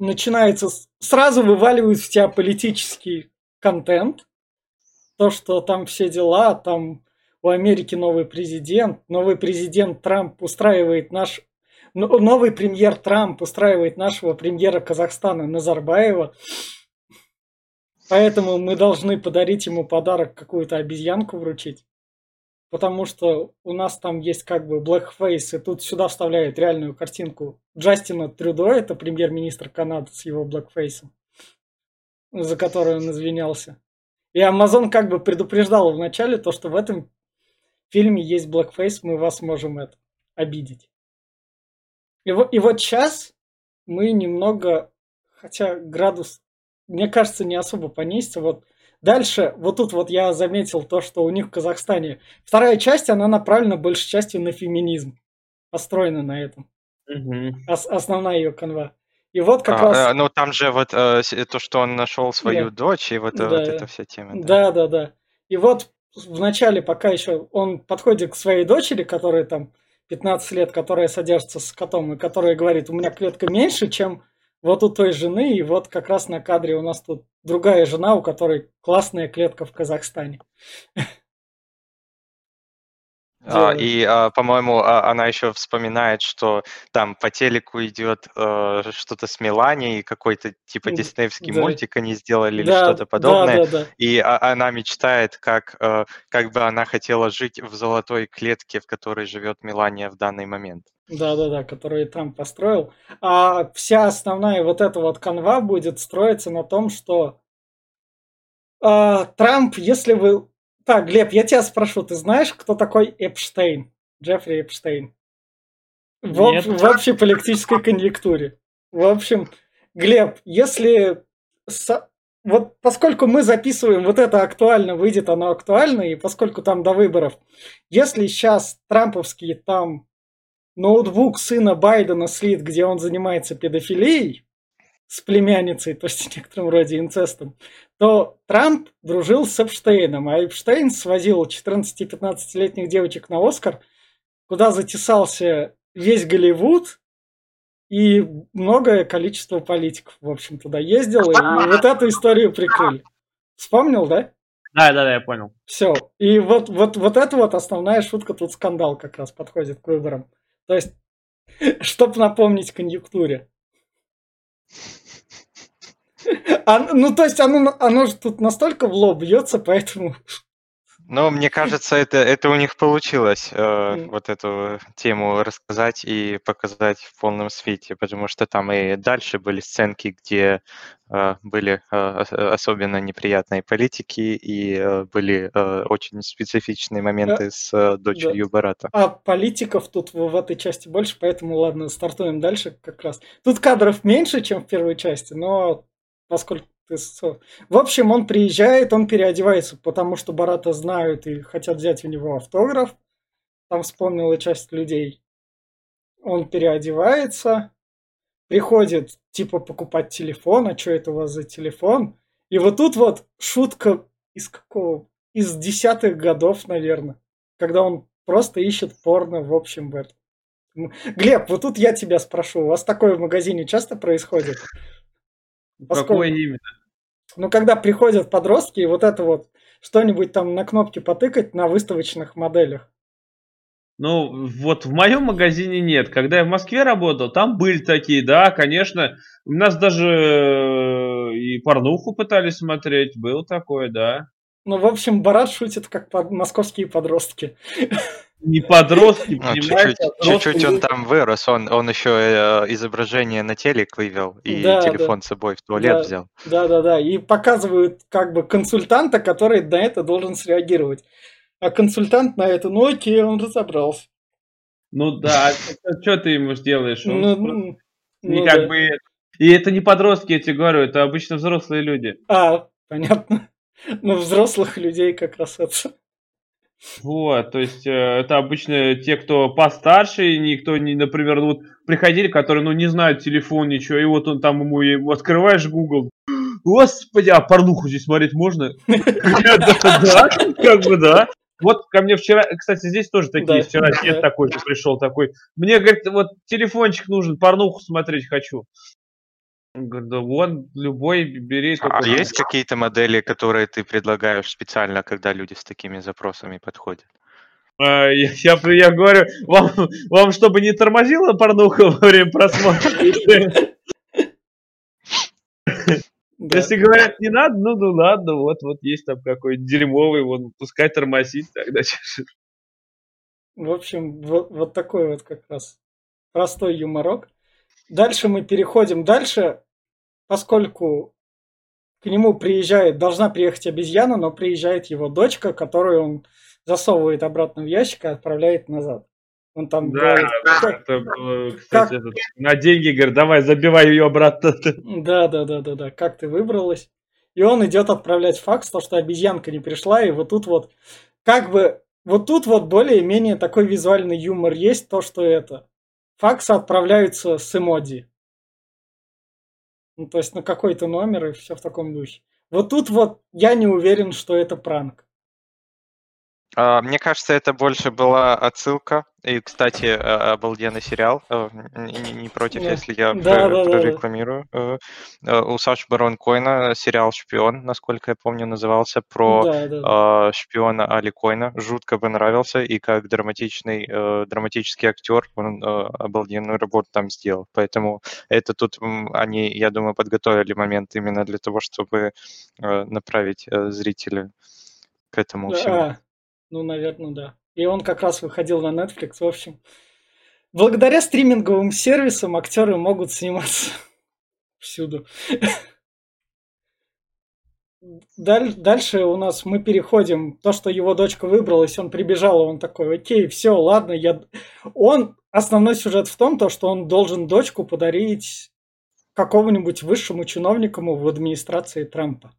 начинается... Сразу вываливают в тебя политический контент. То, что там все дела, там у Америки новый президент, новый президент Трамп устраивает наш... Новый премьер Трамп устраивает нашего премьера Казахстана Назарбаева. Поэтому мы должны подарить ему подарок, какую-то обезьянку вручить. потому что у нас там есть как бы blackface, и тут сюда вставляют реальную картинку Джастина Трюдо, это премьер-министр Канады с его blackface, за который он извинялся. И Amazon как бы предупреждал в начале то, что в этом фильме есть blackface, мы вас можем это обидеть. И и вот сейчас мы немного, хотя градус, мне кажется, не особо понизится. Вот дальше, вот тут вот я заметил то, что у них в Казахстане вторая часть, она направлена большей частью на феминизм, построена на этом. Мгм. Ос- основная ее канва. И вот как А, раз... э, ну, там же вот э, с- то, что он нашел свою Да. дочь, и вот, э, Да. вот эта вся тема. Да. Да, да, да. И вот в начале, пока еще он подходит к своей дочери, которая там 15 лет, которая содержится с котом, и которая говорит, у меня клетка меньше, чем вот у той жены, и вот как раз на кадре у нас тут другая жена, у которой классная клетка в Казахстане. А, и, а, по-моему, а, она еще вспоминает, что там по телеку идет э, что-то с Меланией, какой-то типа диснеевский да. мультик они сделали или Да, что-то да, подобное. да, да. И а- она мечтает, как, э, как бы она хотела жить в золотой клетке, в которой живет Мелания в данный момент. Да, да, да, которую Трамп построил. А вся основная вот эта вот канва будет строиться на том, что а, Трамп, если вы... Так, Глеб, я тебя спрошу, ты знаешь, кто такой Эпштейн? Джеффри Эпштейн. В, об- в общей политической конъюнктуре. В общем, Глеб, если... со- Вот поскольку мы записываем, вот это актуально, выйдет оно актуально, и поскольку там до выборов, если сейчас трамповские там ноутбук сына Байдена слит, где он занимается педофилией с племянницей, то есть в некотором роде инцестом, то Трамп дружил с Эпштейном, а Эпштейн свозил 14-15-летних девочек на Оскар, куда затесался весь Голливуд и многое количество политиков, в общем, туда ездил, и вот эту историю прикрыли. Вспомнил, да? Да, да, да, я понял. Все. И вот, вот, вот это вот основная шутка, тут скандал как раз подходит к выборам. То есть, чтобы напомнить конъюнктуре. А, ну, то есть, оно, оно же тут настолько в лоб бьется, поэтому... Но мне кажется, это, это у них получилось, э, вот эту тему рассказать и показать в полном свете, потому что там и дальше были сценки, где э, были э, ос- особенно неприятные политики и э, были э, очень специфичные моменты с э, дочерью Барата. А политиков тут в, в этой части больше, поэтому ладно, стартуем дальше как раз. Тут кадров меньше, чем в первой части, но поскольку ты... В общем, он приезжает, он переодевается, потому что Барата знают и хотят взять у него автограф. Там вспомнила часть людей. Он переодевается, приходит, типа, покупать телефон, а что это у вас за телефон? И вот тут вот шутка из какого? Из десятых годов, наверное. Когда он просто ищет порно, в общем, в этом. Глеб, вот тут я тебя спрошу, у вас такое в магазине часто происходит? Поскольку- Какое именно? Ну, когда приходят подростки, и вот это вот что-нибудь там на кнопке потыкать на выставочных моделях. Ну, вот в моем магазине нет. Когда я в Москве работал, там были такие, да, конечно. У нас даже э, и порнуху пытались смотреть. Было такое, да. Ну, в общем, Барат шутит, как под- московские подростки. Не подростки, Ну, понимаете, чуть-чуть, а чуть-чуть он там вырос, он, он еще э, изображение на телек вывел и Да, телефон с собой в туалет Да. взял. Да-да-да, и показывают как бы консультанта, который на это должен среагировать. А консультант на это, ну окей, он разобрался. Ну да, что ты ему сделаешь? Он Ну, просто ну, не ну как да. бы... И это не подростки, я тебе говорю, это обычно взрослые люди. А, понятно. Ну, взрослых людей как раз это. Вот, то есть э, это обычно те, кто постарше, никто не, например, ну, вот приходили, которые, ну, не знают телефон, ничего, и вот он там ему, ему открываешь Google, господи, а порнуху здесь смотреть можно? Да, как бы да. Вот ко мне вчера, кстати, здесь тоже такие, вчера дед такой пришел, такой, мне, говорит, вот телефончик нужен, порнуху смотреть хочу. Да вон, любой бери. А только- есть какие-то модели, которые ты предлагаешь специально, когда люди с такими запросами подходят? А, Я, я, я говорю, вам, вам чтобы не тормозила порнуха во время просмотра? Если говорят, не надо, ну, ну ладно, вот, вот есть там какой-то дерьмовый, вон, пускай тормозит тогда. В общем, вот, вот такой вот как раз простой юморок. Дальше мы переходим. Дальше, поскольку к нему приезжает, должна приехать обезьяна, но приезжает его дочка, которую он засовывает обратно в ящик и отправляет назад. Он там Да, говорит, да, «Как- это было, кстати, этот, на деньги, говорит, давай, забивай ее обратно. Да, да, да, да, да. Как ты выбралась? И он идет отправлять факс, то, что обезьянка не пришла, и вот тут вот, как бы, вот тут вот более-менее такой визуальный юмор есть, то, что это. Факсы отправляются с эмодзи. Ну, то есть на какой-то номер и все в таком духе. Вот тут вот я не уверен, что это пранк. А, Мне кажется, это больше была отсылка. И, кстати, э, обалденный сериал. Э, Не не- против, Да. если я Да, про- да, да, да. Э, э, У Саши Барон Койна сериал «Шпион», насколько я помню, назывался, про Да, да. а, шпиона Али Койна. Жутко понравился, и как драматичный, драматический актер он обалденную работу там сделал. Поэтому это тут они, я думаю, подготовили момент именно для того, чтобы направить зрителя к этому всему. А, ну, наверное, да. И он как раз выходил на Netflix, в общем. Благодаря стриминговым сервисам актеры могут сниматься всюду. Даль- Дальше у нас мы переходим. То, что его дочка выбралась, он прибежал, он такой, окей, все, ладно, я... Он, основной сюжет в том, то, что он должен дочку подарить какому-нибудь высшему чиновнику в администрации Трампа.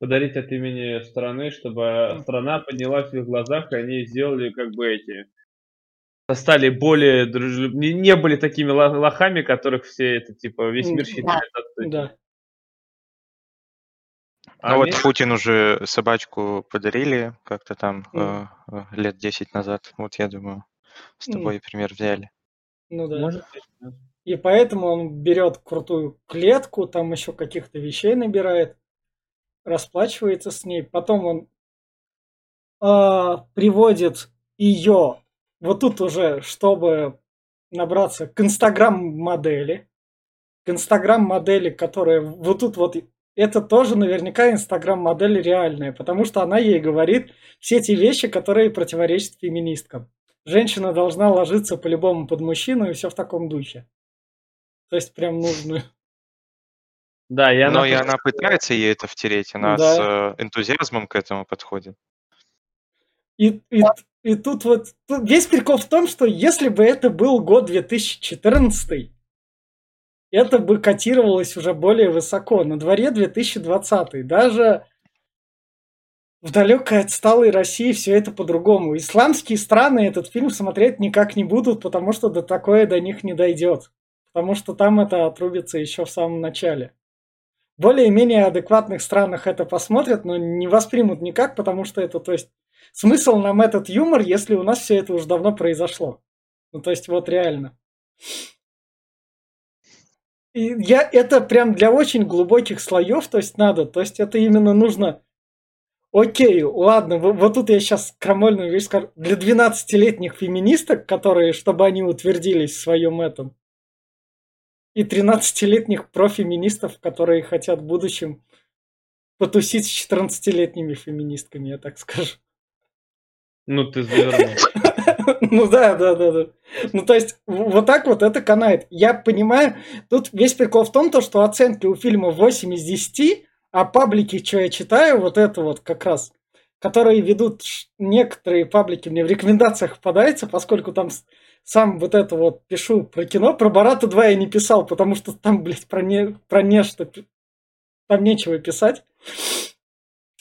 Подарить от имени страны, чтобы страна поднялась в их глазах, и они сделали как бы эти... Стали более дружелюб... Не, не были такими ло- лохами, которых все это, типа, весь мир считает. Да. А Ну вот Путин уже собачку подарили как-то там Мгм. э, лет 10 назад. Вот я думаю, с тобой пример взяли. Ну да. Может. И поэтому он берет крутую клетку, там еще каких-то вещей набирает, расплачивается с ней. Потом он а, приводит ее вот тут уже, чтобы набраться к инстаграм-модели. К инстаграм-модели, которая вот тут вот... Это тоже наверняка инстаграм-модель реальная, потому что она ей говорит все те вещи, которые противоречат феминисткам. Женщина должна ложиться по-любому под мужчину и все в таком духе. То есть прям нужно. Да, и она... Но и она пытается ей это втереть, она Да. с э, энтузиазмом к этому подходит. И, и, и тут вот тут весь прикол в том, что если бы это был год 2014, это бы котировалось уже более высоко. На дворе 2020. Даже в далекой отсталой России все это по-другому. Исламские страны этот фильм смотреть никак не будут, потому что до такое до них не дойдет. Потому что там это отрубится еще в самом начале. Более-менее адекватных странах это посмотрят, но не воспримут никак, потому что это, то есть, смысл нам этот юмор, если у нас все это уже давно произошло. Ну, то есть, вот реально. И я, это прям для очень глубоких слоев, то есть надо, то есть это именно нужно Окей, ладно, вот тут я сейчас крамольную вещь скажу. Для 12-летних феминисток, которые, чтобы они утвердились в своем этом, и 13-летних профеминистов, которые хотят в будущем потусить с 14-летними феминистками, я так скажу. Ну, ты завернул. Ну да, да, да, да. Ну то есть вот так вот это канает. Я понимаю, тут весь прикол в том, то, что оценки у фильма 8 из 10, а паблики, что я читаю, вот это вот как раз, которые ведут некоторые паблики, мне в рекомендациях попадается, поскольку там сам вот это вот пишу про кино, про Барата 2 я не писал, потому что там, блядь, про, не, про нечто, там нечего писать.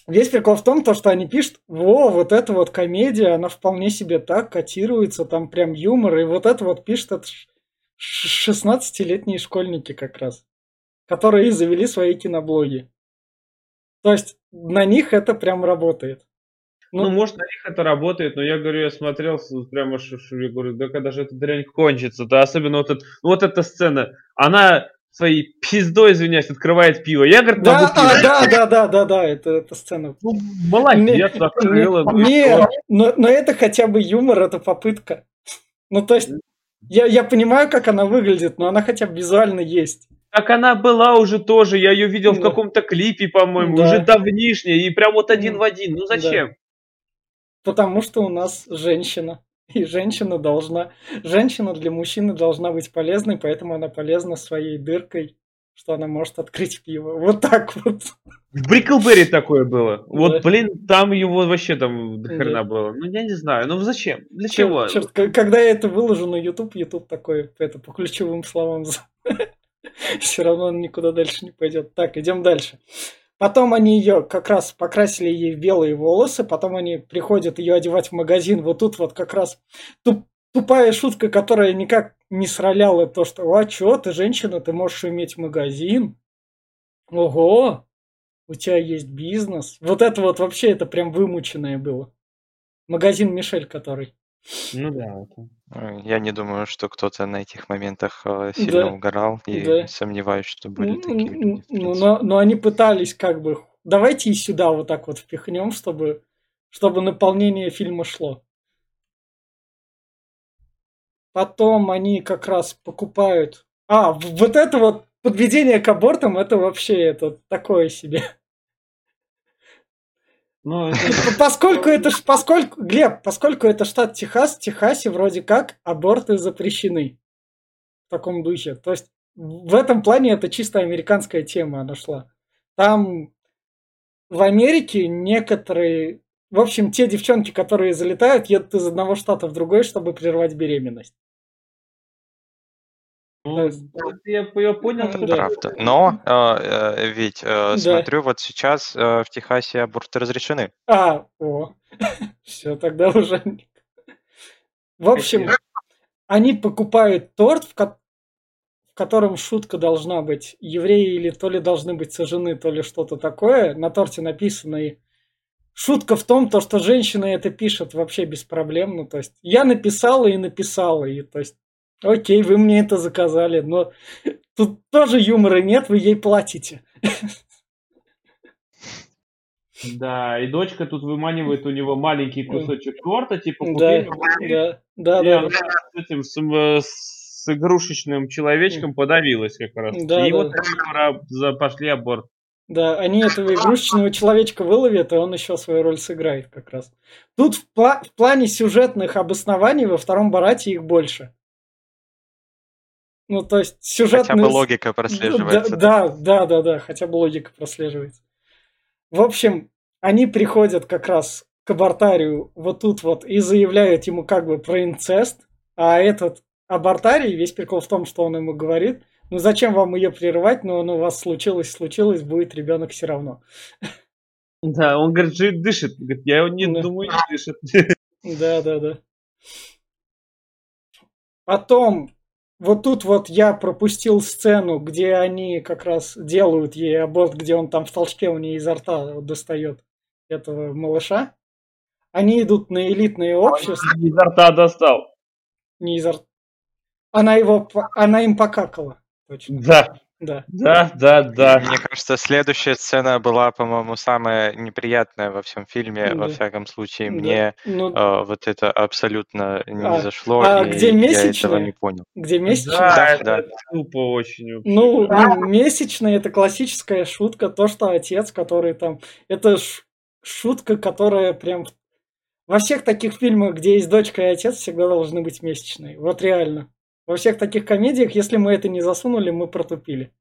Весь прикол в том, то, что они пишут, во, вот эта вот комедия, она вполне себе так котируется, там прям юмор, и вот это вот пишут это ш- ш- 16-летние школьники как раз, которые завели свои киноблоги. То есть на них это прям работает. Ну, Ну, может, на них это работает, но я говорю, я смотрел прямо, ш- ш- я говорю, да когда же эта дрянь кончится, да, особенно вот, это, ну, вот эта сцена, она своей пиздой, извиняюсь, открывает пиво. Я, говорит, могу Да, пиво. да, да, да, да, да, это, это сцена. Ну, молодец, открыла. ну, Не, но, но это хотя бы юмор, это попытка. Ну, то есть, я, я понимаю, как она выглядит, но она хотя бы визуально есть. Так она была уже тоже, я ее видел в Да. каком-то клипе, по-моему, Да. уже давнишнее, и прям вот один М, в один. Ну зачем? Потому что у нас женщина. И женщина должна... Женщина для мужчины должна быть полезной, поэтому она полезна своей дыркой, что она может открыть пиво. Вот так вот. В Бриклберри такое было. Вот, Да. блин, там его вообще там до Да. хрена было. Ну, я не знаю. Ну, зачем? Для Чёрт- чего? чёрт, к- когда я это выложу на YouTube, YouTube такой, это по ключевым словам. Все равно он никуда дальше не пойдет. Так, идем дальше. Потом они ее как раз покрасили ей белые волосы, потом они приходят ее одевать в магазин. Вот тут вот как раз туп- тупая шутка, которая никак не сраляла то, что «А чё, ты женщина, ты можешь иметь магазин? Ого, у тебя есть бизнес». Вот это вот вообще это прям вымученное было. Магазин Мишель, который. Ну да. это- Я не думаю, что кто-то на этих моментах э, сильно Да. угорал, и Да. сомневаюсь, что были Ну, такие люди. в ну, но, но они пытались как бы, давайте и сюда вот так вот впихнем, чтобы, чтобы наполнение фильма шло. Потом они как раз покупают... А, вот это вот подведение к абортам, это вообще это такое себе. Ну, это- Поскольку это, поскольку, Глеб, поскольку это штат Техас, в Техасе вроде как аборты запрещены в таком духе. То есть в этом плане это чисто американская тема она шла. Там в Америке некоторые, в общем, те девчонки, которые залетают, едут из одного штата в другой, чтобы прервать беременность. Ну, я, я понял, Да. что Правда. Но э, э, ведь э, Да. смотрю, вот сейчас э, в Техасе аборты разрешены. А, о, все, тогда уже... В общем, они покупают торт, в, ко- в котором шутка должна быть. Евреи или то ли должны быть сожжены, то ли что-то такое. На торте написано и шутка в том, то, что женщины это пишут вообще без проблем. Ну, то есть я написала и написала, и то есть окей, вы мне это заказали, но тут тоже юмора нет, вы ей платите. Да, и дочка тут выманивает у него маленький кусочек торта, типа, Да, купи да, да, И да. она с этим с, м, с игрушечным человечком подавилась как раз. Да, и да. вот они пошли аборт. Да, они этого игрушечного человечка выловят, и он еще свою роль сыграет как раз. Тут в, пла- в плане сюжетных обоснований во втором Барате их больше. Ну, то есть Хотя сюжетные... бы логика прослеживается. Да, да, да, да, хотя бы логика прослеживается. В общем, они приходят как раз к абортарию вот тут вот и заявляют ему как бы про инцест, а этот абортарий, весь прикол в том, что он ему говорит, ну зачем вам ее прерывать, но ну, у вас случилось, случилось, будет ребенок все равно. Да, он говорит, жить дышит. Говорит, я его не Да. думаю, не дышит. Да, да, да. Потом, вот тут вот я пропустил сцену, где они как раз делают ей аборт, где он там в толчке у нее изо рта достает этого малыша. Они идут на элитное общество, Изо рта достал. не изо рта. Она его, она им покакала. Точно, Да, да. да, да, да. Мне кажется, следующая сцена была, по-моему, самая неприятная во всем фильме. Во Да. всяком случае, Да. мне Ну, э, вот это абсолютно не А, зашло, а и где я этого месячные? не понял. где месячные? Да, Да, это да. тупо очень. вообще. Ну, ну, месячные это классическая шутка, то, что отец, который там... Это ш- шутка, которая прям... Во всех таких фильмах, где есть дочка и отец, всегда должны быть месячные. Вот реально. Во всех таких комедиях, если мы это не засунули, мы протупили.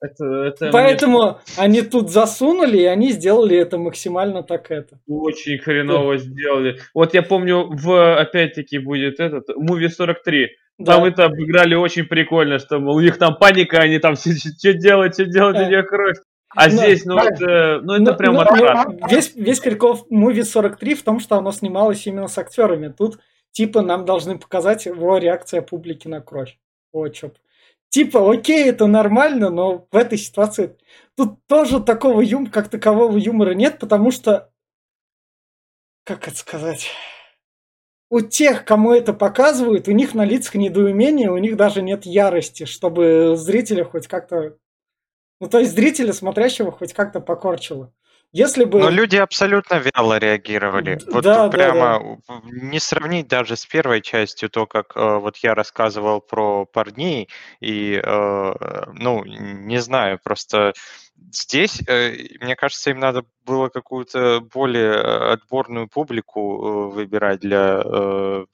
Это, это Поэтому они тут засунули, и они сделали это максимально так это. мне очень хреново сделали. Вот я помню, в опять-таки будет этот, Movie 43. Там Да. это обыграли очень прикольно, что мол, у них там паника, они там что делать, что делать, у нее кровь. А Ну, здесь, ну, это, ну, это Ну, прям ну, отвратно. весь, весь прикол Movie 43 в том, что оно снималось именно с актерами. Тут, типа, нам должны показать его реакция публики на кровь. Вот чё. Типа, окей, это нормально, но в этой ситуации тут тоже такого юм, как такового юмора нет, потому что, как это сказать, у тех, кому это показывают, у них на лицах недоумение, у них даже нет ярости, чтобы зрителя хоть как-то... Ну, то есть зрителя, смотрящего, хоть как-то покорчило. Если бы... Но люди абсолютно вяло реагировали. Вот Да, да, прямо не сравнить даже с первой частью то, как э, вот я рассказывал про парней, и, э, ну, не знаю, просто здесь, э, мне кажется, им надо было какую-то более э, отборную публику э, выбирать для э,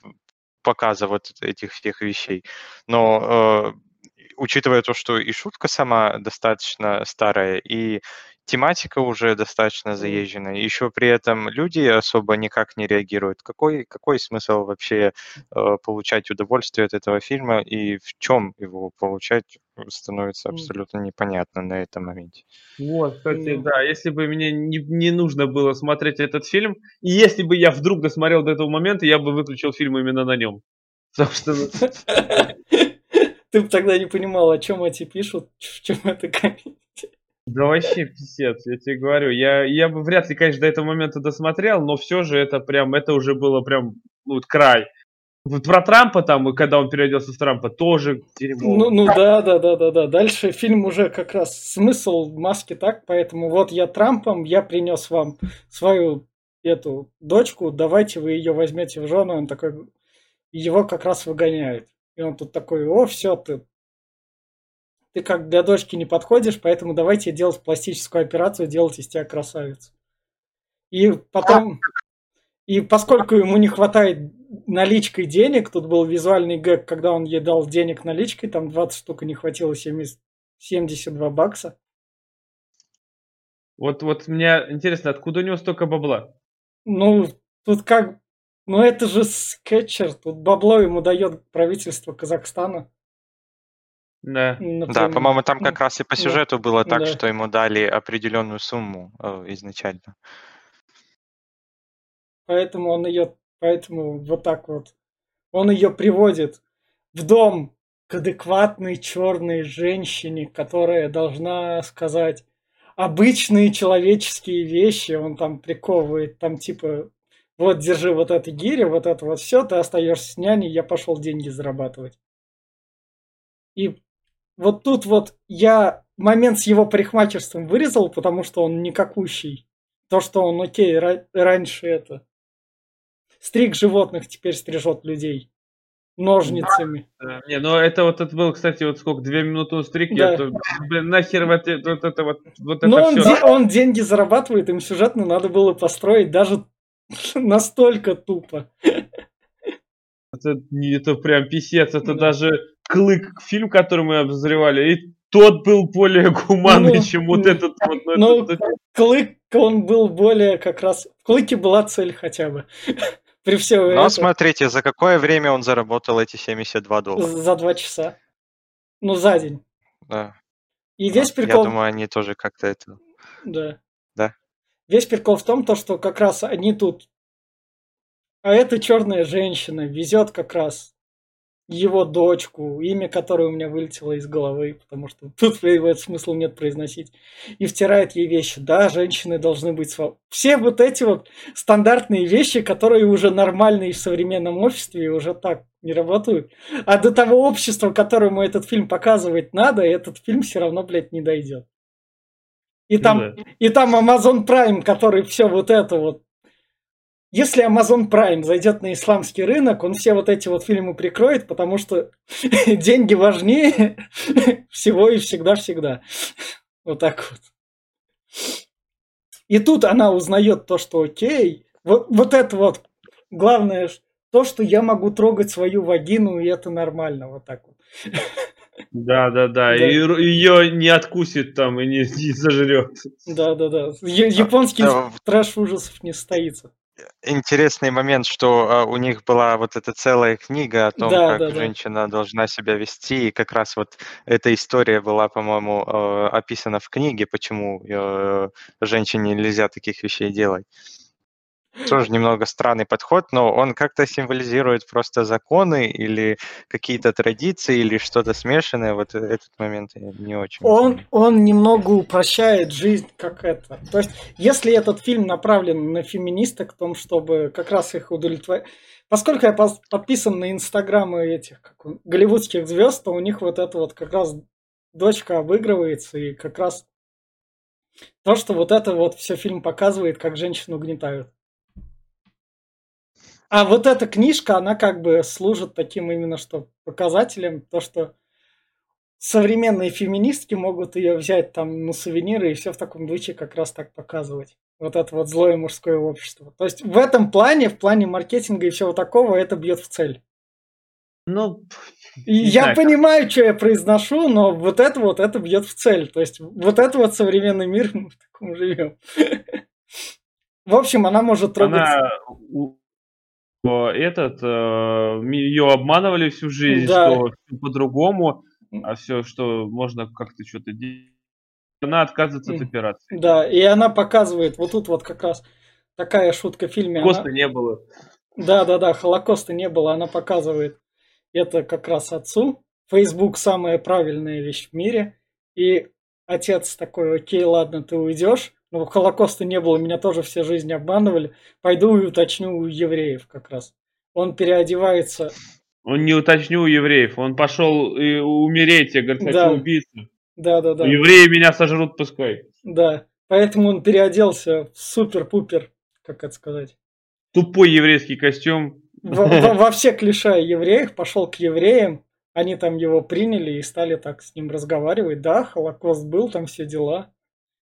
показа вот этих всех вещей. Но э, учитывая то, что и шутка сама достаточно старая, и тематика уже достаточно заезженная, еще при этом люди особо никак не реагируют. Какой, какой смысл вообще э, получать удовольствие от этого фильма и в чем его получать становится абсолютно непонятно на этом моменте. Вот, кстати, да, если бы мне не, не нужно было смотреть этот фильм, и если бы я вдруг досмотрел до этого момента, я бы выключил фильм именно на нем. Потому что ну, Ты бы тогда не понимал, о чем эти пишут, в чем это комедия. Да вообще писец, я тебе говорю. Я, я бы вряд ли, конечно, до этого момента досмотрел, но все же это прям, это уже было прям, ну, вот край. Вот про Трампа там, и когда он переоделся в Трампа, тоже дерьмо. Ну, ну да, да, да, да, да. Дальше фильм уже как раз смысл маски так, поэтому вот я Трампом, я принес вам свою эту дочку, давайте вы ее возьмете в жену. Он такой, его как раз выгоняют. И он тут такой, о, все, ты, ты как для дочки не подходишь, поэтому давайте делать пластическую операцию, делать из тебя красавицу. И потом, и поскольку ему не хватает наличкой денег, тут был визуальный гэг, когда он ей дал денег наличкой, там 20 штук не хватило 70, 72 бакса. Вот, вот мне интересно, откуда у него столько бабла? Ну, тут как, ну это же скетчер, тут бабло ему дает правительство Казахстана. Да. Да, по-моему, там Ну, как раз и по да. сюжету было так, Да. что ему дали определенную сумму э, изначально. Поэтому он ее, поэтому вот так вот. Он ее приводит в дом к адекватной черной женщине, которая должна сказать обычные человеческие вещи. Он там приковывает, там типа, вот держи вот это гири, вот это вот все, ты остаешься с няней, я пошел деньги зарабатывать. И вот тут вот я момент с его парикмахерством вырезал, потому что он никакущий. То, что он, окей, ра- раньше это стриг животных, теперь стрижет людей ножницами. Да, Не, ну это вот это был, кстати, вот сколько, две минуты у стрик, Да. я блин, нахер вот, это- вот это вот, вот Но это он, все. де- он деньги зарабатывает, им сюжетно надо было построить даже настолько тупо. Это, это прям писец, это Да. даже Клык, фильм, который мы обозревали, и тот был более гуманный, Ну, чем вот ну, этот вот. Ну, ну, это- это- Клык, он был более как раз... В Клыке была цель хотя бы. При всем Но этом смотрите, за какое время он заработал эти 72 доллара. за два часа. Ну, за день. Да. И весь Я прикол... думаю, они тоже как-то это... Да. Да. Весь прикол в том, то, что как раз они тут... А эта черная женщина везет как раз его дочку, имя которой у меня вылетело из головы, потому что тут его смысла нет произносить, и втирает ей вещи. Да, женщины должны быть свободны. Все вот эти вот стандартные вещи, которые уже нормальные в современном обществе и уже так не работают. А до того общества, которому этот фильм показывать надо, этот фильм все равно, блядь, не дойдет. И Ну там, да. и там Amazon Prime, который все вот это вот. Если Amazon Prime зайдет на исламский рынок, он все вот эти вот фильмы прикроет, потому что деньги важнее всего и всегда-всегда. Вот так вот. И тут она узнает то, что окей, вот, вот это вот главное, то, что я могу трогать свою вагину, и это нормально, вот так вот. Да, да, да. Да. И ее не откусит там и не, не зажрет. Да-да-да. Я- Японский да, в- трэш ужасов не состоится. Интересный момент, что а, у них была вот эта целая книга о том, Да, как да, да. женщина должна себя вести, и как раз вот эта история была, по-моему, э, описана в книге, почему э, женщине нельзя таких вещей делать. Тоже немного странный подход, но он как-то символизирует просто законы или какие-то традиции или что-то смешанное. Вот этот момент не очень. Он, он немного упрощает жизнь, как это. То есть, если этот фильм направлен на феминисток, в том, чтобы как раз их удовлетворить. Поскольку я подписан на инстаграмы этих как он, голливудских звезд, то у них вот это вот как раз дочка обыгрывается, и как раз То, что вот это вот все фильм показывает, как женщину угнетают. А вот эта книжка, она как бы служит таким именно что показателем, то, что современные феминистки могут ее взять там на сувениры и все в таком духе как раз так показывать. Вот это вот злое мужское общество. То есть в этом плане, в плане маркетинга и всего такого, это бьет в цель. Ну, и я знаю, понимаю, что я произношу, но вот это вот, это бьет в цель. То есть вот это вот современный мир, мы в таком живем. В общем, она может трогать... Она этот, э, ее обманывали всю жизнь, да. что по-другому, а все, что можно как-то что-то делать. Она отказывается от операции. Да, и она показывает, вот тут вот как раз такая шутка в фильме. Холокоста она... не было. Да, да, да, Холокоста не было. Она показывает это как раз отцу. Facebook самая правильная вещь в мире. И отец такой, окей, ладно, ты уйдешь. Но Холокоста не было, меня тоже все жизни обманывали. Пойду и уточню у евреев как раз. Он переодевается. Он не уточню у евреев, он пошел и умереть, я говорю, хочу да. убийцу. Да, да, да. Евреи меня сожрут, пускай. Да, поэтому он переоделся в супер-пупер, как это сказать. Тупой еврейский костюм. Во, во, во все клише евреев пошел к евреям, они там его приняли и стали так с ним разговаривать. Да, Холокост был, там все дела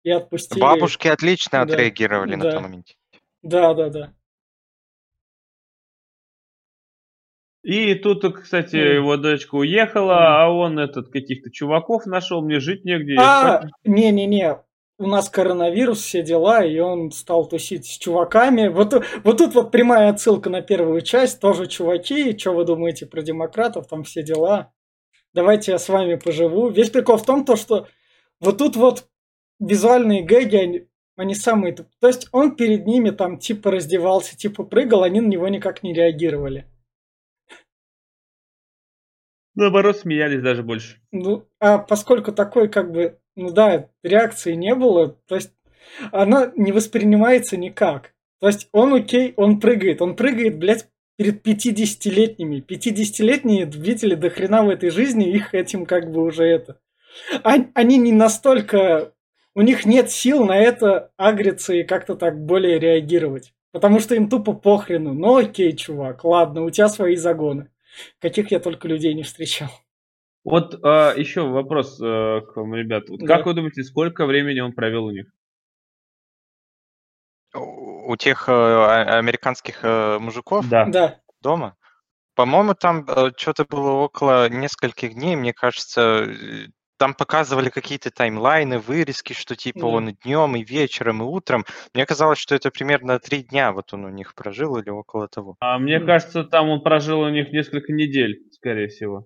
и отпустили. Бабушки отлично да. отреагировали да. на том моменте. Да, да, да. И тут, кстати, mm. его дочка уехала, mm. а он этот каких-то чуваков нашел, мне жить негде. А, не-не-не, у нас коронавирус, все дела, и он стал тусить с чуваками. Вот, вот тут вот прямая отсылка на первую часть, тоже чуваки, что вы думаете про демократов, там все дела. Давайте я с вами поживу. Весь прикол в том, то, что вот тут вот визуальные гэги, они, они самые... То есть он перед ними там типа раздевался, типа прыгал, они на него никак не реагировали. Наоборот, смеялись даже больше. Ну, а поскольку такой как бы, ну да, реакции не было, то есть она не воспринимается никак. То есть он окей, он прыгает, он прыгает, блядь, перед 50-летними. 50-летние видели до хрена в этой жизни, их этим как бы уже это. Они не настолько у них нет сил на это агриться и как-то так более реагировать. Потому что им тупо похрену. Ну окей, чувак, ладно, у тебя свои загоны. Каких я только людей не встречал. Вот а, еще вопрос а, к вам, ребят. Вот да. Как вы думаете, сколько времени он провел у них? У тех э, американских э, мужиков? Да. да. Дома? По-моему, там э, что-то было около нескольких дней, мне кажется, там показывали какие-то таймлайны, вырезки, что типа да. он и днем, и вечером, и утром. Мне казалось, что это примерно три дня вот он у них прожил или около того. А мне кажется, там он прожил у них несколько недель, скорее всего.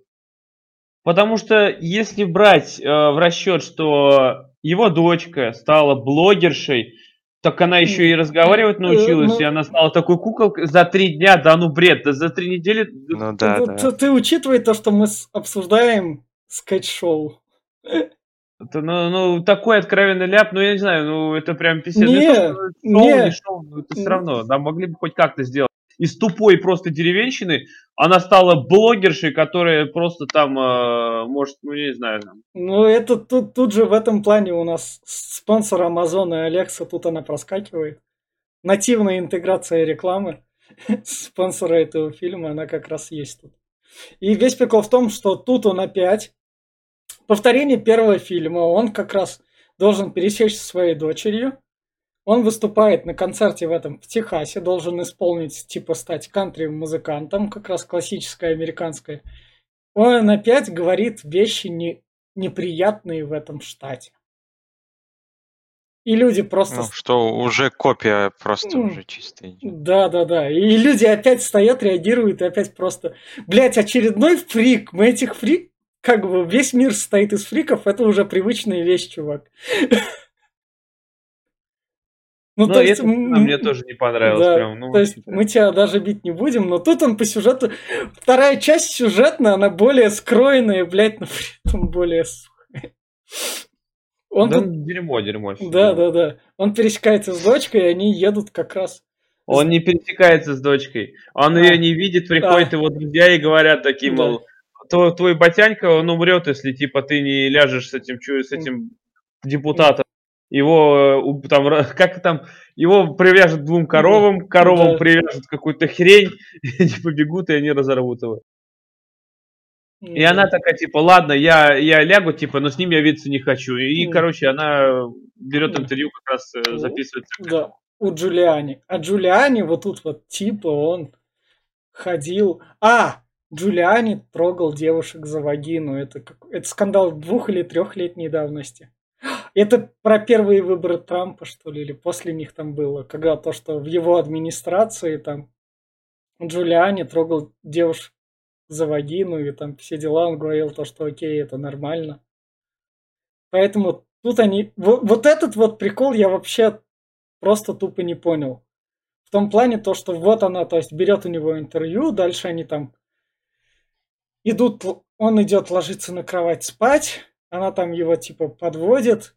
Потому что если брать э, в расчет, что его дочка стала блогершей, так она еще и разговаривать э, научилась, ну, и она стала такой куколкой за три дня, да ну бред, да за три недели. Ну да, ты, да. Ты, ты учитывай то, что мы обсуждаем скетч-шоу. Это, ну, ну, такой откровенный ляп, ну, я не знаю, ну, это прям писец. Не, не, шоу, не шоу, но это все равно, нам могли бы хоть как-то сделать. Из тупой просто деревенщины она стала блогершей, которая просто там, э, может, ну, не знаю. Там. Ну, это тут, тут же в этом плане у нас спонсор Amazon и Alexa, тут она проскакивает. Нативная интеграция рекламы спонсора этого фильма, она как раз есть тут. И весь прикол в том, что тут он опять повторение первого фильма. Он как раз должен пересечься со своей дочерью. Он выступает на концерте в этом в Техасе, должен исполнить, типа стать кантри-музыкантом, как раз классическое американское. Он опять говорит вещи не, неприятные в этом штате. И люди просто... Ну, что уже копия просто mm. уже чистая. Да, да, да. И люди опять стоят, реагируют, и опять просто... Блять, очередной фрик. Мы этих фрик как бы весь мир состоит из фриков, это уже привычная вещь, чувак. Ну, но то есть, это мне тоже не понравилось. Да, прям, ну, то есть типа... мы тебя даже бить не будем, но тут он по сюжету... Вторая часть сюжетная, она более скроенная, блядь, но при этом более сухая. Он да, тут... дерьмо, дерьмо. Да, да, да. Он пересекается с дочкой, и они едут как раз... Он не пересекается с дочкой. Он а. ее не видит, приходят а. его друзья и говорят такие, мол, твой, твой батянька, он умрет, если типа ты не ляжешь с этим, с этим депутатом. его там, как там, его привяжут двум коровам, коровам да. привяжут какую-то хрень, и они побегут, и они разорвут его. И она такая, типа, ладно, я, я лягу, типа, но с ним я видеться не хочу. И, mm. короче, она берет интервью, как раз э, записывает. Да, у Джулиани. А Джулиани вот тут вот, типа, он ходил... А, Джулиани трогал девушек за вагину. Это, это скандал двух- или трехлетней давности. Это про первые выборы Трампа, что ли, или после них там было, когда то, что в его администрации там Джулиани трогал девушек за вагину и там все дела, он говорил то, что окей, это нормально. Поэтому тут они... Вот, вот этот вот прикол я вообще просто тупо не понял. В том плане то, что вот она, то есть берет у него интервью, дальше они там идут, он идет ложиться на кровать спать, она там его типа подводит,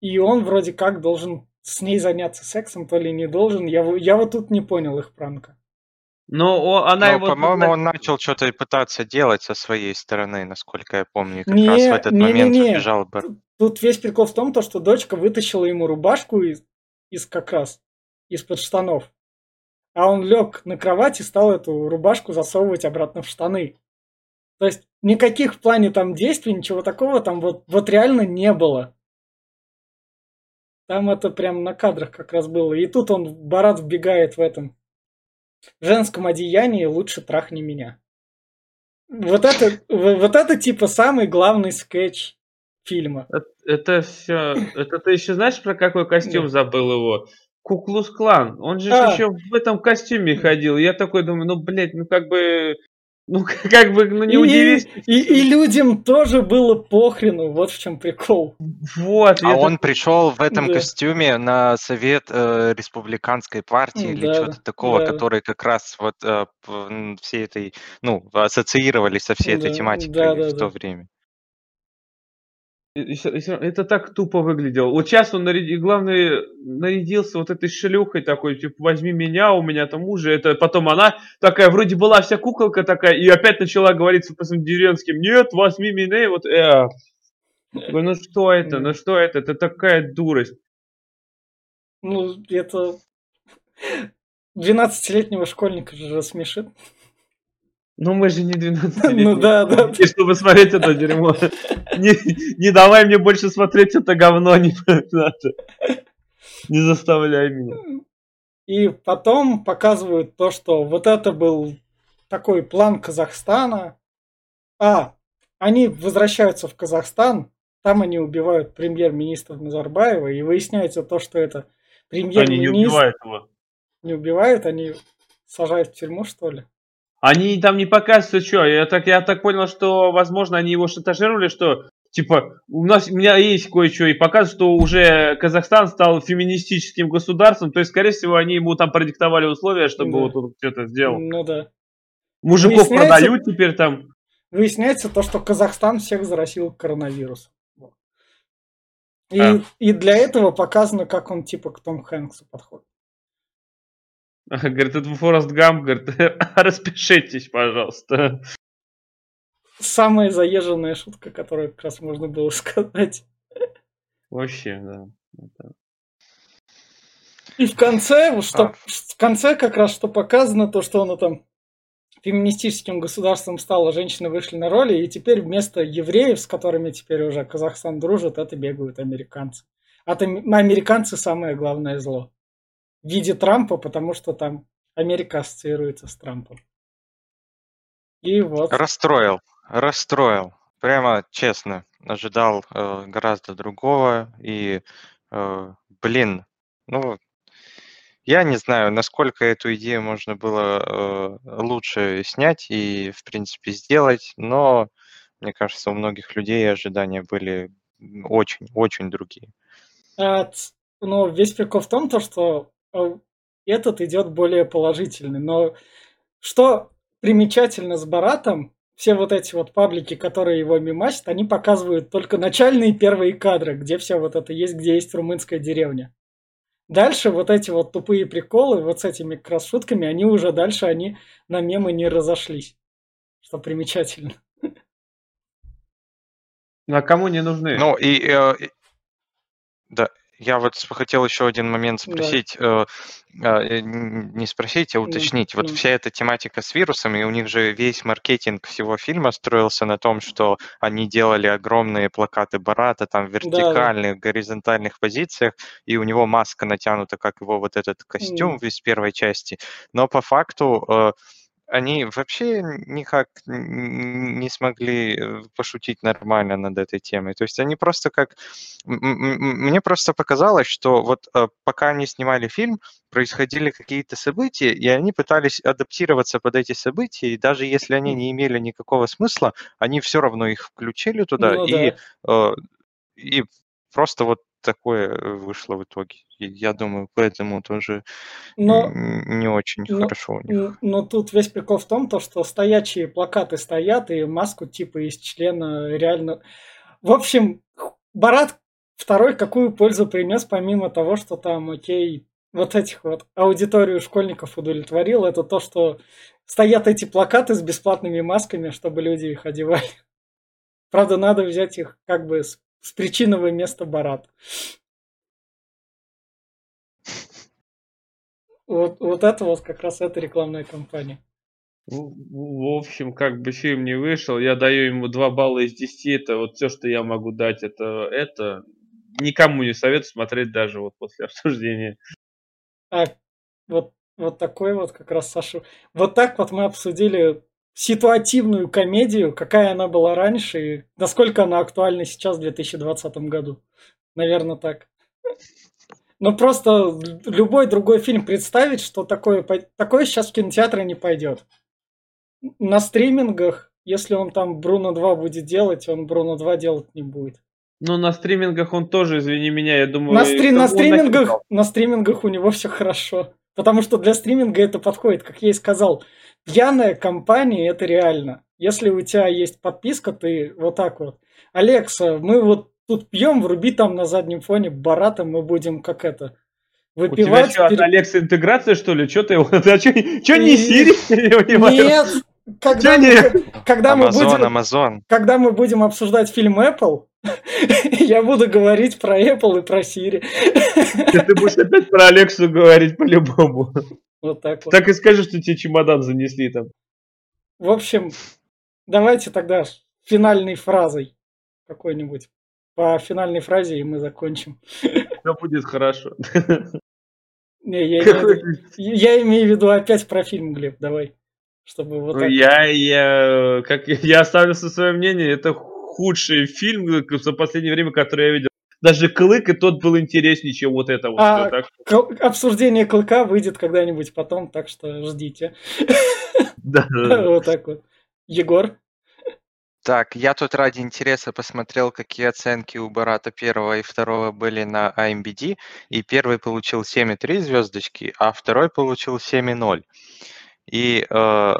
и он вроде как должен с ней заняться сексом, то ли не должен. Я, я вот тут не понял их пранка. Ну, она Но, его... по-моему, он начал что-то пытаться делать со своей стороны, насколько я помню. Как не, раз в этот не, момент не, не. убежал бы. Тут весь прикол в том, то, что дочка вытащила ему рубашку из, из как раз из-под штанов. А он лег на кровать и стал эту рубашку засовывать обратно в штаны. То есть никаких в плане там действий, ничего такого там вот, вот реально не было. Там это прям на кадрах как раз было. И тут он, Барат вбегает в этом в женском одеянии лучше трахни меня. Вот это, вот это типа самый главный скетч фильма. Это, это все. Это ты еще знаешь про какой костюм забыл его? Куклус Клан. Он же а. еще в этом костюме ходил. Я такой думаю, ну блядь, ну как бы ну, как бы, ну не удивись. И, и, и людям тоже было похрену, вот в чем прикол. Вот. А он пришел в этом да. костюме на совет э, республиканской партии да, или что-то такого, да. который как раз вот э, всей этой, ну, ассоциировались со всей да, этой тематикой да, да, в то да. время. Это так тупо выглядело. Вот сейчас он нарядил, главное, нарядился вот этой шлюхой такой, типа, возьми меня, у меня там мужа. Это потом она такая, вроде была вся куколка такая, и опять начала говорить с деревенским, нет, возьми меня, вот, э. Ну что это, ну что это, это такая дурость. Ну, это 12-летнего школьника же рассмешит. Ну мы же не 12 Ну да, да. И чтобы смотреть это дерьмо. Не, не давай мне больше смотреть это говно, не надо. Не заставляй меня. И потом показывают то, что вот это был такой план Казахстана. А, они возвращаются в Казахстан, там они убивают премьер-министра Назарбаева, и выясняется то, что это премьер-министр... Они не убивают его. Не убивают, они сажают в тюрьму, что ли? Они там не показывают, что. Я так, я так понял, что, возможно, они его шантажировали, что типа, у нас у меня есть кое-что, и показывают, что уже Казахстан стал феминистическим государством, то есть, скорее всего, они ему там продиктовали условия, чтобы да. вот он что-то сделал. Ну да. Мужиков продают теперь там. Выясняется то, что Казахстан всех заразил коронавирус. И, а. и для этого показано, как он типа к Том Хэнксу подходит. Говорит, это Форест Гамп, говорит, распишитесь, пожалуйста. Самая заезженная шутка, которую как раз можно было сказать. Вообще, да. Это... И в конце, что, а. в конце как раз что показано, то, что оно там феминистическим государством стало, женщины вышли на роли, и теперь вместо евреев, с которыми теперь уже Казахстан дружит, это бегают американцы. А американцы самое главное зло в виде Трампа, потому что там Америка ассоциируется с Трампом. И вот. Расстроил, расстроил. Прямо честно, ожидал э, гораздо другого. И, э, блин, ну, я не знаю, насколько эту идею можно было э, лучше снять и, в принципе, сделать, но мне кажется, у многих людей ожидания были очень-очень другие. А, но весь прикол в том, то, что этот идет более положительный. Но что примечательно с Баратом, все вот эти вот паблики, которые его мимасят, они показывают только начальные первые кадры, где все вот это есть, где есть румынская деревня. Дальше вот эти вот тупые приколы, вот с этими шутками, они уже дальше, они на мемы не разошлись. Что примечательно. Ну а кому не нужны? Ну и, э, да, я вот хотел еще один момент спросить, э, э, не спросить, а уточнить. Вот ну. вся эта тематика с вирусами, у них же весь маркетинг всего фильма строился на том, что они делали огромные плакаты Барата там в Да, да. вертикальных, горизонтальных позициях, и у него маска натянута, как его вот этот костюм М. из первой части. Но по факту э, они вообще никак не смогли э, пошутить нормально над этой темой. То есть они просто как... Мне просто показалось, что вот э, пока они снимали фильм, происходили какие-то события, и они пытались адаптироваться под эти события, и даже если они не имели никакого смысла, они все равно их включили туда, Ну и, да. э, и просто вот такое э, вышло в итоге. И я думаю, поэтому тоже Но не очень Но, хорошо у них. но тут весь прикол в том, то, что стоячие плакаты стоят, и маску типа из члена реально... В общем, Барат второй какую пользу принес, помимо того, что там, окей, вот этих вот аудиторию школьников удовлетворил, это то, что стоят эти плакаты с бесплатными масками, чтобы люди их одевали. Правда, надо взять их как бы с, с причинового места Барат. Вот, вот это вот как раз эта рекламная кампания. В в общем, как бы фильм не вышел, я даю ему 2 балла из 10. Это вот все, что я могу дать, это это. Никому не советую смотреть даже вот после обсуждения. А вот, вот такой вот как раз Саша. Вот так вот мы обсудили ситуативную комедию, какая она была раньше и насколько она актуальна сейчас в 2020 году. Наверное, так. Ну просто любой другой фильм представить, что такое, такое сейчас в кинотеатры не пойдет. На стримингах, если он там Бруно 2 будет делать, он Бруно 2 делать не будет. Ну, на стримингах он тоже, извини меня, я думаю... На, стри- на стримингах, на стримингах у него все хорошо. Потому что для стриминга это подходит, как я и сказал. Пьяная компания это реально. Если у тебя есть подписка, ты вот так вот. Алекса, мы вот тут пьем, вруби там на заднем фоне Барата, мы будем как это У тебя выпивать. что, от перед- Алекса интеграция, что ли? Что ты его... А чё, чё не Сири? Нет, когда, мы, когда, мы Амазон, будем, Амазон. когда мы будем обсуждать фильм Apple, я буду говорить про Apple и про Siri. Ты будешь опять про Алексу говорить по-любому. Вот так вот. Так и скажи, что тебе чемодан занесли там. В общем, давайте тогда финальной фразой какой-нибудь. По финальной фразе и мы закончим. Все будет хорошо. Не, я, имею, я имею в виду опять про фильм, Глеб, давай. Чтобы вот Ну, так. я, я, как я оставлю свое мнение, это худший фильм за последнее время, который я видел. Даже Клык и тот был интереснее, чем вот это вот. А, так что, Кл- Обсуждение клыка выйдет когда-нибудь потом, так что ждите. да. Вот так вот. Егор? Так, я тут ради интереса посмотрел, какие оценки у Барата первого и второго были на IMDb, и первый получил 7,3 звездочки, а второй получил 7,0. И э,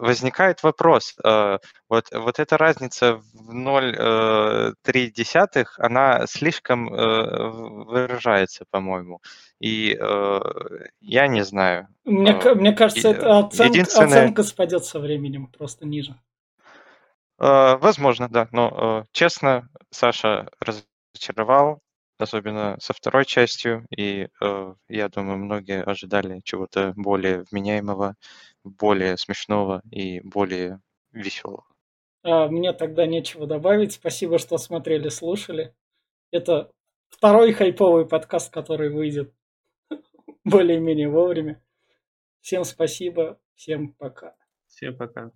возникает вопрос, э, вот, вот эта разница в 0,3, она слишком э, выражается, по-моему. И э, я не знаю. Мне, Э, мне кажется, и- это оценка, единственное- оценка спадет со временем, просто ниже. Э, Возможно, да. Но, э, честно, Саша разочаровал, особенно со второй частью. И э, я думаю, многие ожидали чего-то более вменяемого, более смешного и более веселого. А, мне тогда нечего добавить. Спасибо, что смотрели, слушали. Это второй хайповый подкаст, который выйдет более-менее вовремя. Всем спасибо, всем пока. Всем пока.